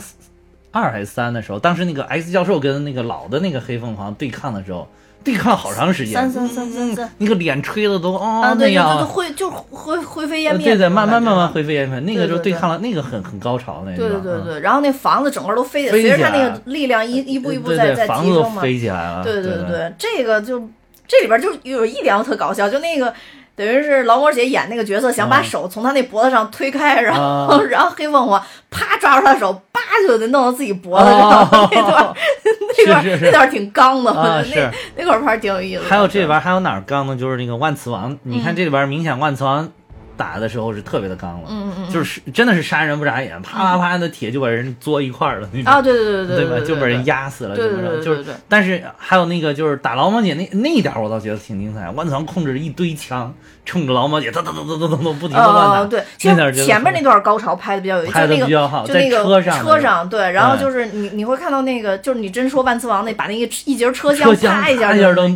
二还是三的时候，当时那个 X 教授跟那个老的那个黑凤凰对抗的时候，对抗了好长时间，三三三三三，那个脸吹的都哦啊，那对，就样啊，就灰就灰灰飞烟灭，呃对对，慢慢慢慢。灰飞烟灭，那个就对抗了，那个很很高潮那个，对对对嗯对，然后那房子整个都飞起来，随着他那个力量一一步一步在在房子都提升嘛。飞起来了，对对对对，这个就这里边就有一点特搞笑，就那个等于是劳模姐演那个角色，想把嗯手从他那脖子上推开，然后、啊。然后黑凤凰啪抓住他手，叭就得弄到自己脖子上，那段 那段那段挺刚的，那那块儿拍挺有意思的。还有这里边还有哪儿刚呢？就是那个万磁王，你嗯。看这里边明显万磁王打的时候是特别的刚了，嗯嗯就是真的是杀人不眨眼，啪啪啪的铁就把人作一块儿了那种。啊，对对对对吧？对，就把人压。死了，对对对对对，但是还有那个就是打劳模姐那那一点我倒觉得挺精彩。万磁王控制着一堆枪，冲着劳模姐哒哒哒哒哒哒哒不停的乱打。呃，对，前面那段高潮拍的比较有意思，拍得就那个比较好在就那个车上车上对，然后嗯就是你你会看到那个，就是你真说万磁王那把那个一节车车厢啪一下就一下都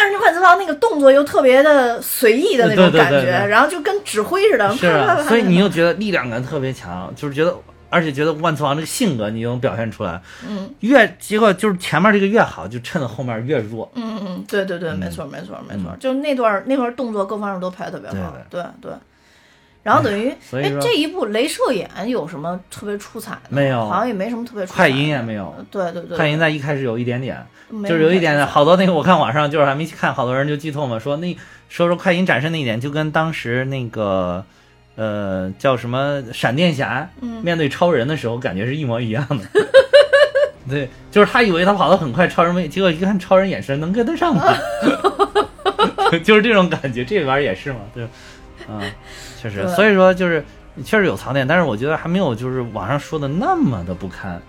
但是万磁王那个动作又特别的随意的那种感觉，对对。然后就跟指挥似的，所以你又觉得力量感特别强，就是觉得，而且觉得万磁王这个性格你又能表现出来，嗯。越结果就是前面这个越好，就趁着后面越弱。嗯嗯，对对对，没错没错没错，就那段那段动作各方面都拍的特别好，对对。然后等于，哎，这一部镭射眼有什么特别出彩的？没有好像也没什么特别出彩的。快银也没有，对对对，快银在一开始有一点点，就是有一点点，好多那个我看网上就是还没去看，好多人就剧透嘛，说那说说快银展示那一点就跟当时那个。呃，叫什么闪电侠嗯面对超人的时候，感觉是一模一样的。对，就是他以为他跑得很快，超人没，结果一看超人眼神能跟得上他，就是这种感觉。这里边也是嘛，对，啊、确实，所以说就是确实有槽点，但是我觉得还没有就是网上说的那么的不堪。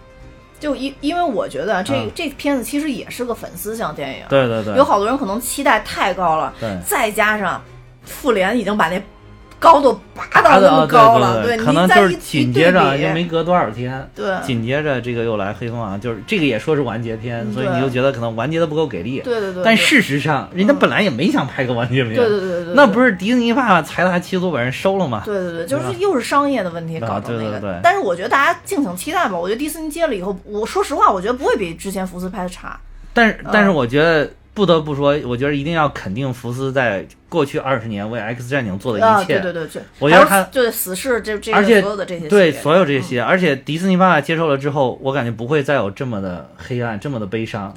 就因因为我觉得这、嗯这片子其实也是个粉丝向电影，对对对，有好多人可能期待太高了，对再加上复联已经把那高度拔达到那么高了，对可能就是紧接着又没隔多少天，对紧接着这个又来黑凤凰，就是这个也说是完结篇，嗯所以你就觉得可能完结的不够给力。对对对，但事实上，人家本来也没想拍个完结篇，对对对对对，那不是迪士尼爸爸财大气粗把人收了吗？对对对，就是又是商业的问题啊搞的那个。对对对但是我觉得大家敬请期待吧。我觉得迪士尼接了以后，我说实话，我觉得不会比之前福斯拍的差。但是，但是嗯我觉得不得不说，我觉得一定要肯定福斯在过去二十年为 X 战警做的啊，一切。对对对对，我觉得他还有对死侍这这而且个所有的这些对所有这些，而且迪士尼爸爸接受了之后，我感觉不会再有这么的黑暗，这么的悲伤。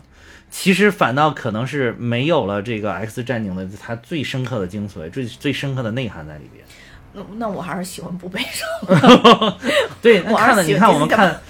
其实反倒可能是没有了这个 X 战警的它最深刻的精髓，最最深刻的内涵在里边。那那我还是喜欢不悲伤。对，那 我看了，你看我们看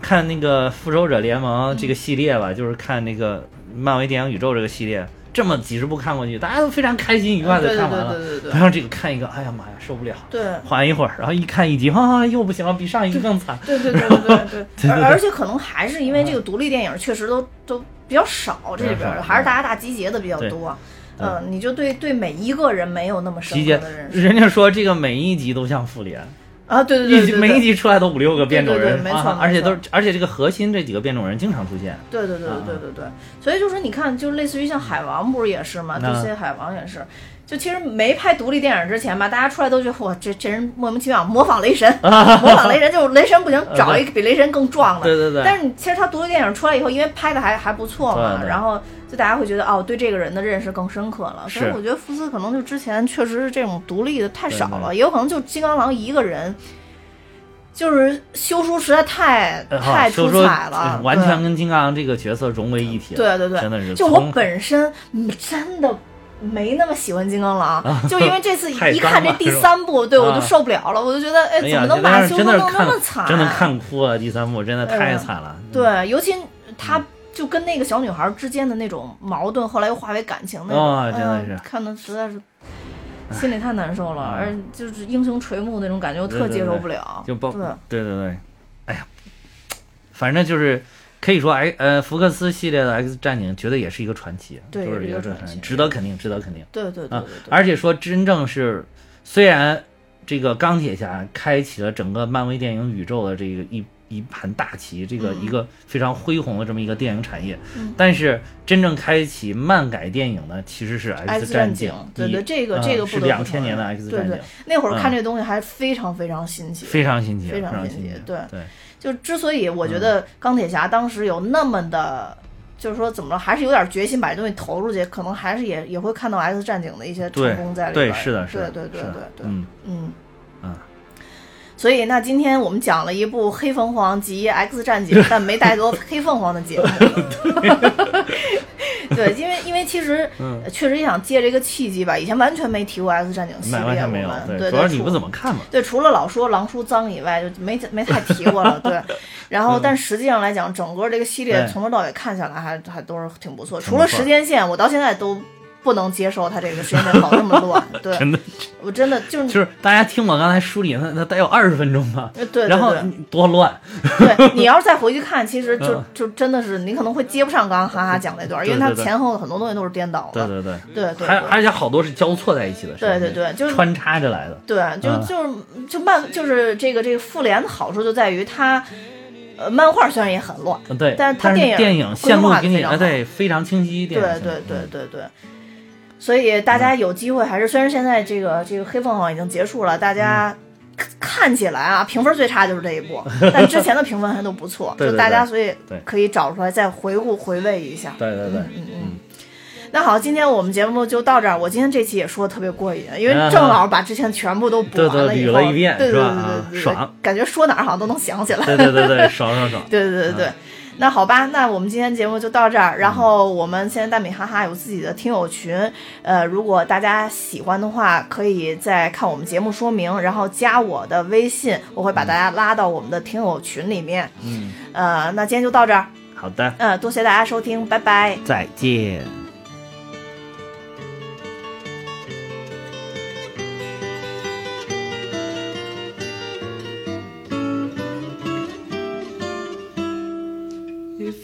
看那个复仇者联盟这个系列吧，就是看那个漫威电影宇宙这个系列，这么几十部看过去，大家都非常开心愉快的看完了。对对对对然后这个看一个，哎呀妈呀，受不了，对。缓一会儿，然后一看一集，啊，又不行了，比上一个更惨。对对对对对对，对 而而且可能还是因为这个独立电影确实都都比较少，这里边还是大家大集结的比较多。对嗯，你就对对每一个人没有那么深集结刻的认，识人家说这个每一集都像复联，啊，对对对每一集出来都五六个变种对对人，对没错啊而且都是而且这个核心这几个变种人经常出现。对对对啊对对对对，所以就是你看，就类似于像海王不是也是吗？那这些海王也是，就其实没拍独立电影之前吧，大家出来都觉得哇，这这人莫名其妙模仿雷神，模仿雷神，就是雷神不行，找一个比雷神更壮的。对对对但是你其实他独立电影出来以后，因为拍的还还不错嘛，然后就大家会觉得哦，对这个人的认识更深刻了。所以是我觉得福斯可能就之前确实是这种独立的太少了，也有可能就金刚狼一个人。就是修书实在太呃太出彩了，呃完全跟金刚狼这个角色融为一体了。对对对，真的是就我本身嗯真的没那么喜欢金刚狼，就因为这次 一看这第三部，对我就啊受不了了，我就觉得哎，怎么能把修哥弄那么惨？真的看哭了。第三部真的太嗯惨了。对，尤其他就跟那个小女孩之间的那种矛盾，后来又化为感情那种，哦真的是看的实在是。心里太难受了，哎而就是英雄垂暮那种感觉，我特接受不了。就包对对对对，哎呀，反正就是可以说哎呃福克斯系列的 X 战警绝对也是一个传奇，对就是一个传奇值得肯定，值得肯定对对对而且说真正是虽然这个钢铁侠开启了整个漫威电影宇宙的这个一。一盘大棋，这个嗯。一个非常恢宏的这么一个电影产业，嗯。但是真正开启漫改电影的其实是 X 战战警对对这个嗯这个不是两千年的 X 对对战警，那会儿看嗯这东西还非常非常新奇，非常新奇，非非常新奇对，就之所以我觉得钢铁侠当时有那么的就是说怎么着，还是有点决心把这东西投出去，可能还是也也会看到 X 战警的一些成功在里边儿。对是的是的对对对对对，嗯嗯嗯。所以，那今天我们讲了一部《黑凤凰及 X 战警》，但没带多黑凤凰的节目。对，因为因为其实、确实也想借这个契机吧，以前完全没提过 X 战警系列，完完全没有我们，对，主要你除不怎么看嘛。对，除了老说狼叔脏以外，就没没太提过了。对，然后但实际上来讲，整个这个系列从头到尾看下来还还都是。挺不错除了时间线，我到现在都不能接受他这个时间线搞这么乱。对，真的我真的就是就是大家听我刚才梳理，那那得有二十分钟吧。呃对对然后多乱，对你要是再回去看，其实 就嗯就真的是你可能会接不上刚刚哈哈讲那段，因为它前后很多东西都是颠倒的。对对对，对对对还而且好多是交错在一起的，对对对就是穿插着来的。对，就嗯就是就漫就是这个这个复联的好处就在于它，呃，漫画虽然也很乱，嗯，对，但是它电影电影线路给你，对，非常清晰。对对对对对。所以大家有机会还是，虽然现在这个这个黑凤凰已经结束了，大家看看起来啊，评分最差就是这一部，但之前的评分还都不错，对对就大家所以可以找出来再回顾回味一下。对对对，嗯嗯。那好，今天我们节目就到这儿。我今天这期也说的特别过瘾，因为嗯正好把之前全部都补完了以后，捋了一遍对对对是吧啊对对感觉说哪儿好像都能想起来。对对对对，爽爽爽。对对对对。那好吧，那我们今天节目就到这儿。然后我们现在大米哈哈有自己的听友群，呃，如果大家喜欢的话，可以再看我们节目说明，然后加我的微信，我会把大家拉到我们的听友群里面。嗯，呃，那今天就到这儿，好的，嗯、多谢大家收听，拜拜。再见。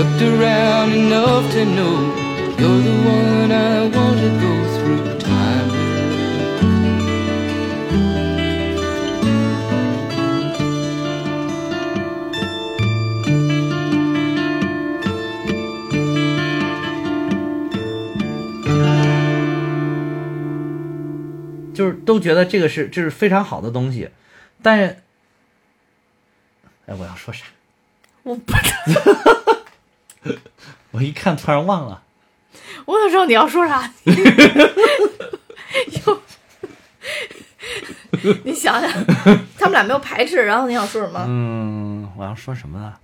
Looked around enough to know you're the one I want to go through time with. “就是都觉得这个是这是非常好的东西，但是，哎，我要说啥？我不知道，我一看突然忘了。我想知道你要说啥。又，你想想，他们俩没有排斥，然后你想说什么？嗯，我要说什么呢？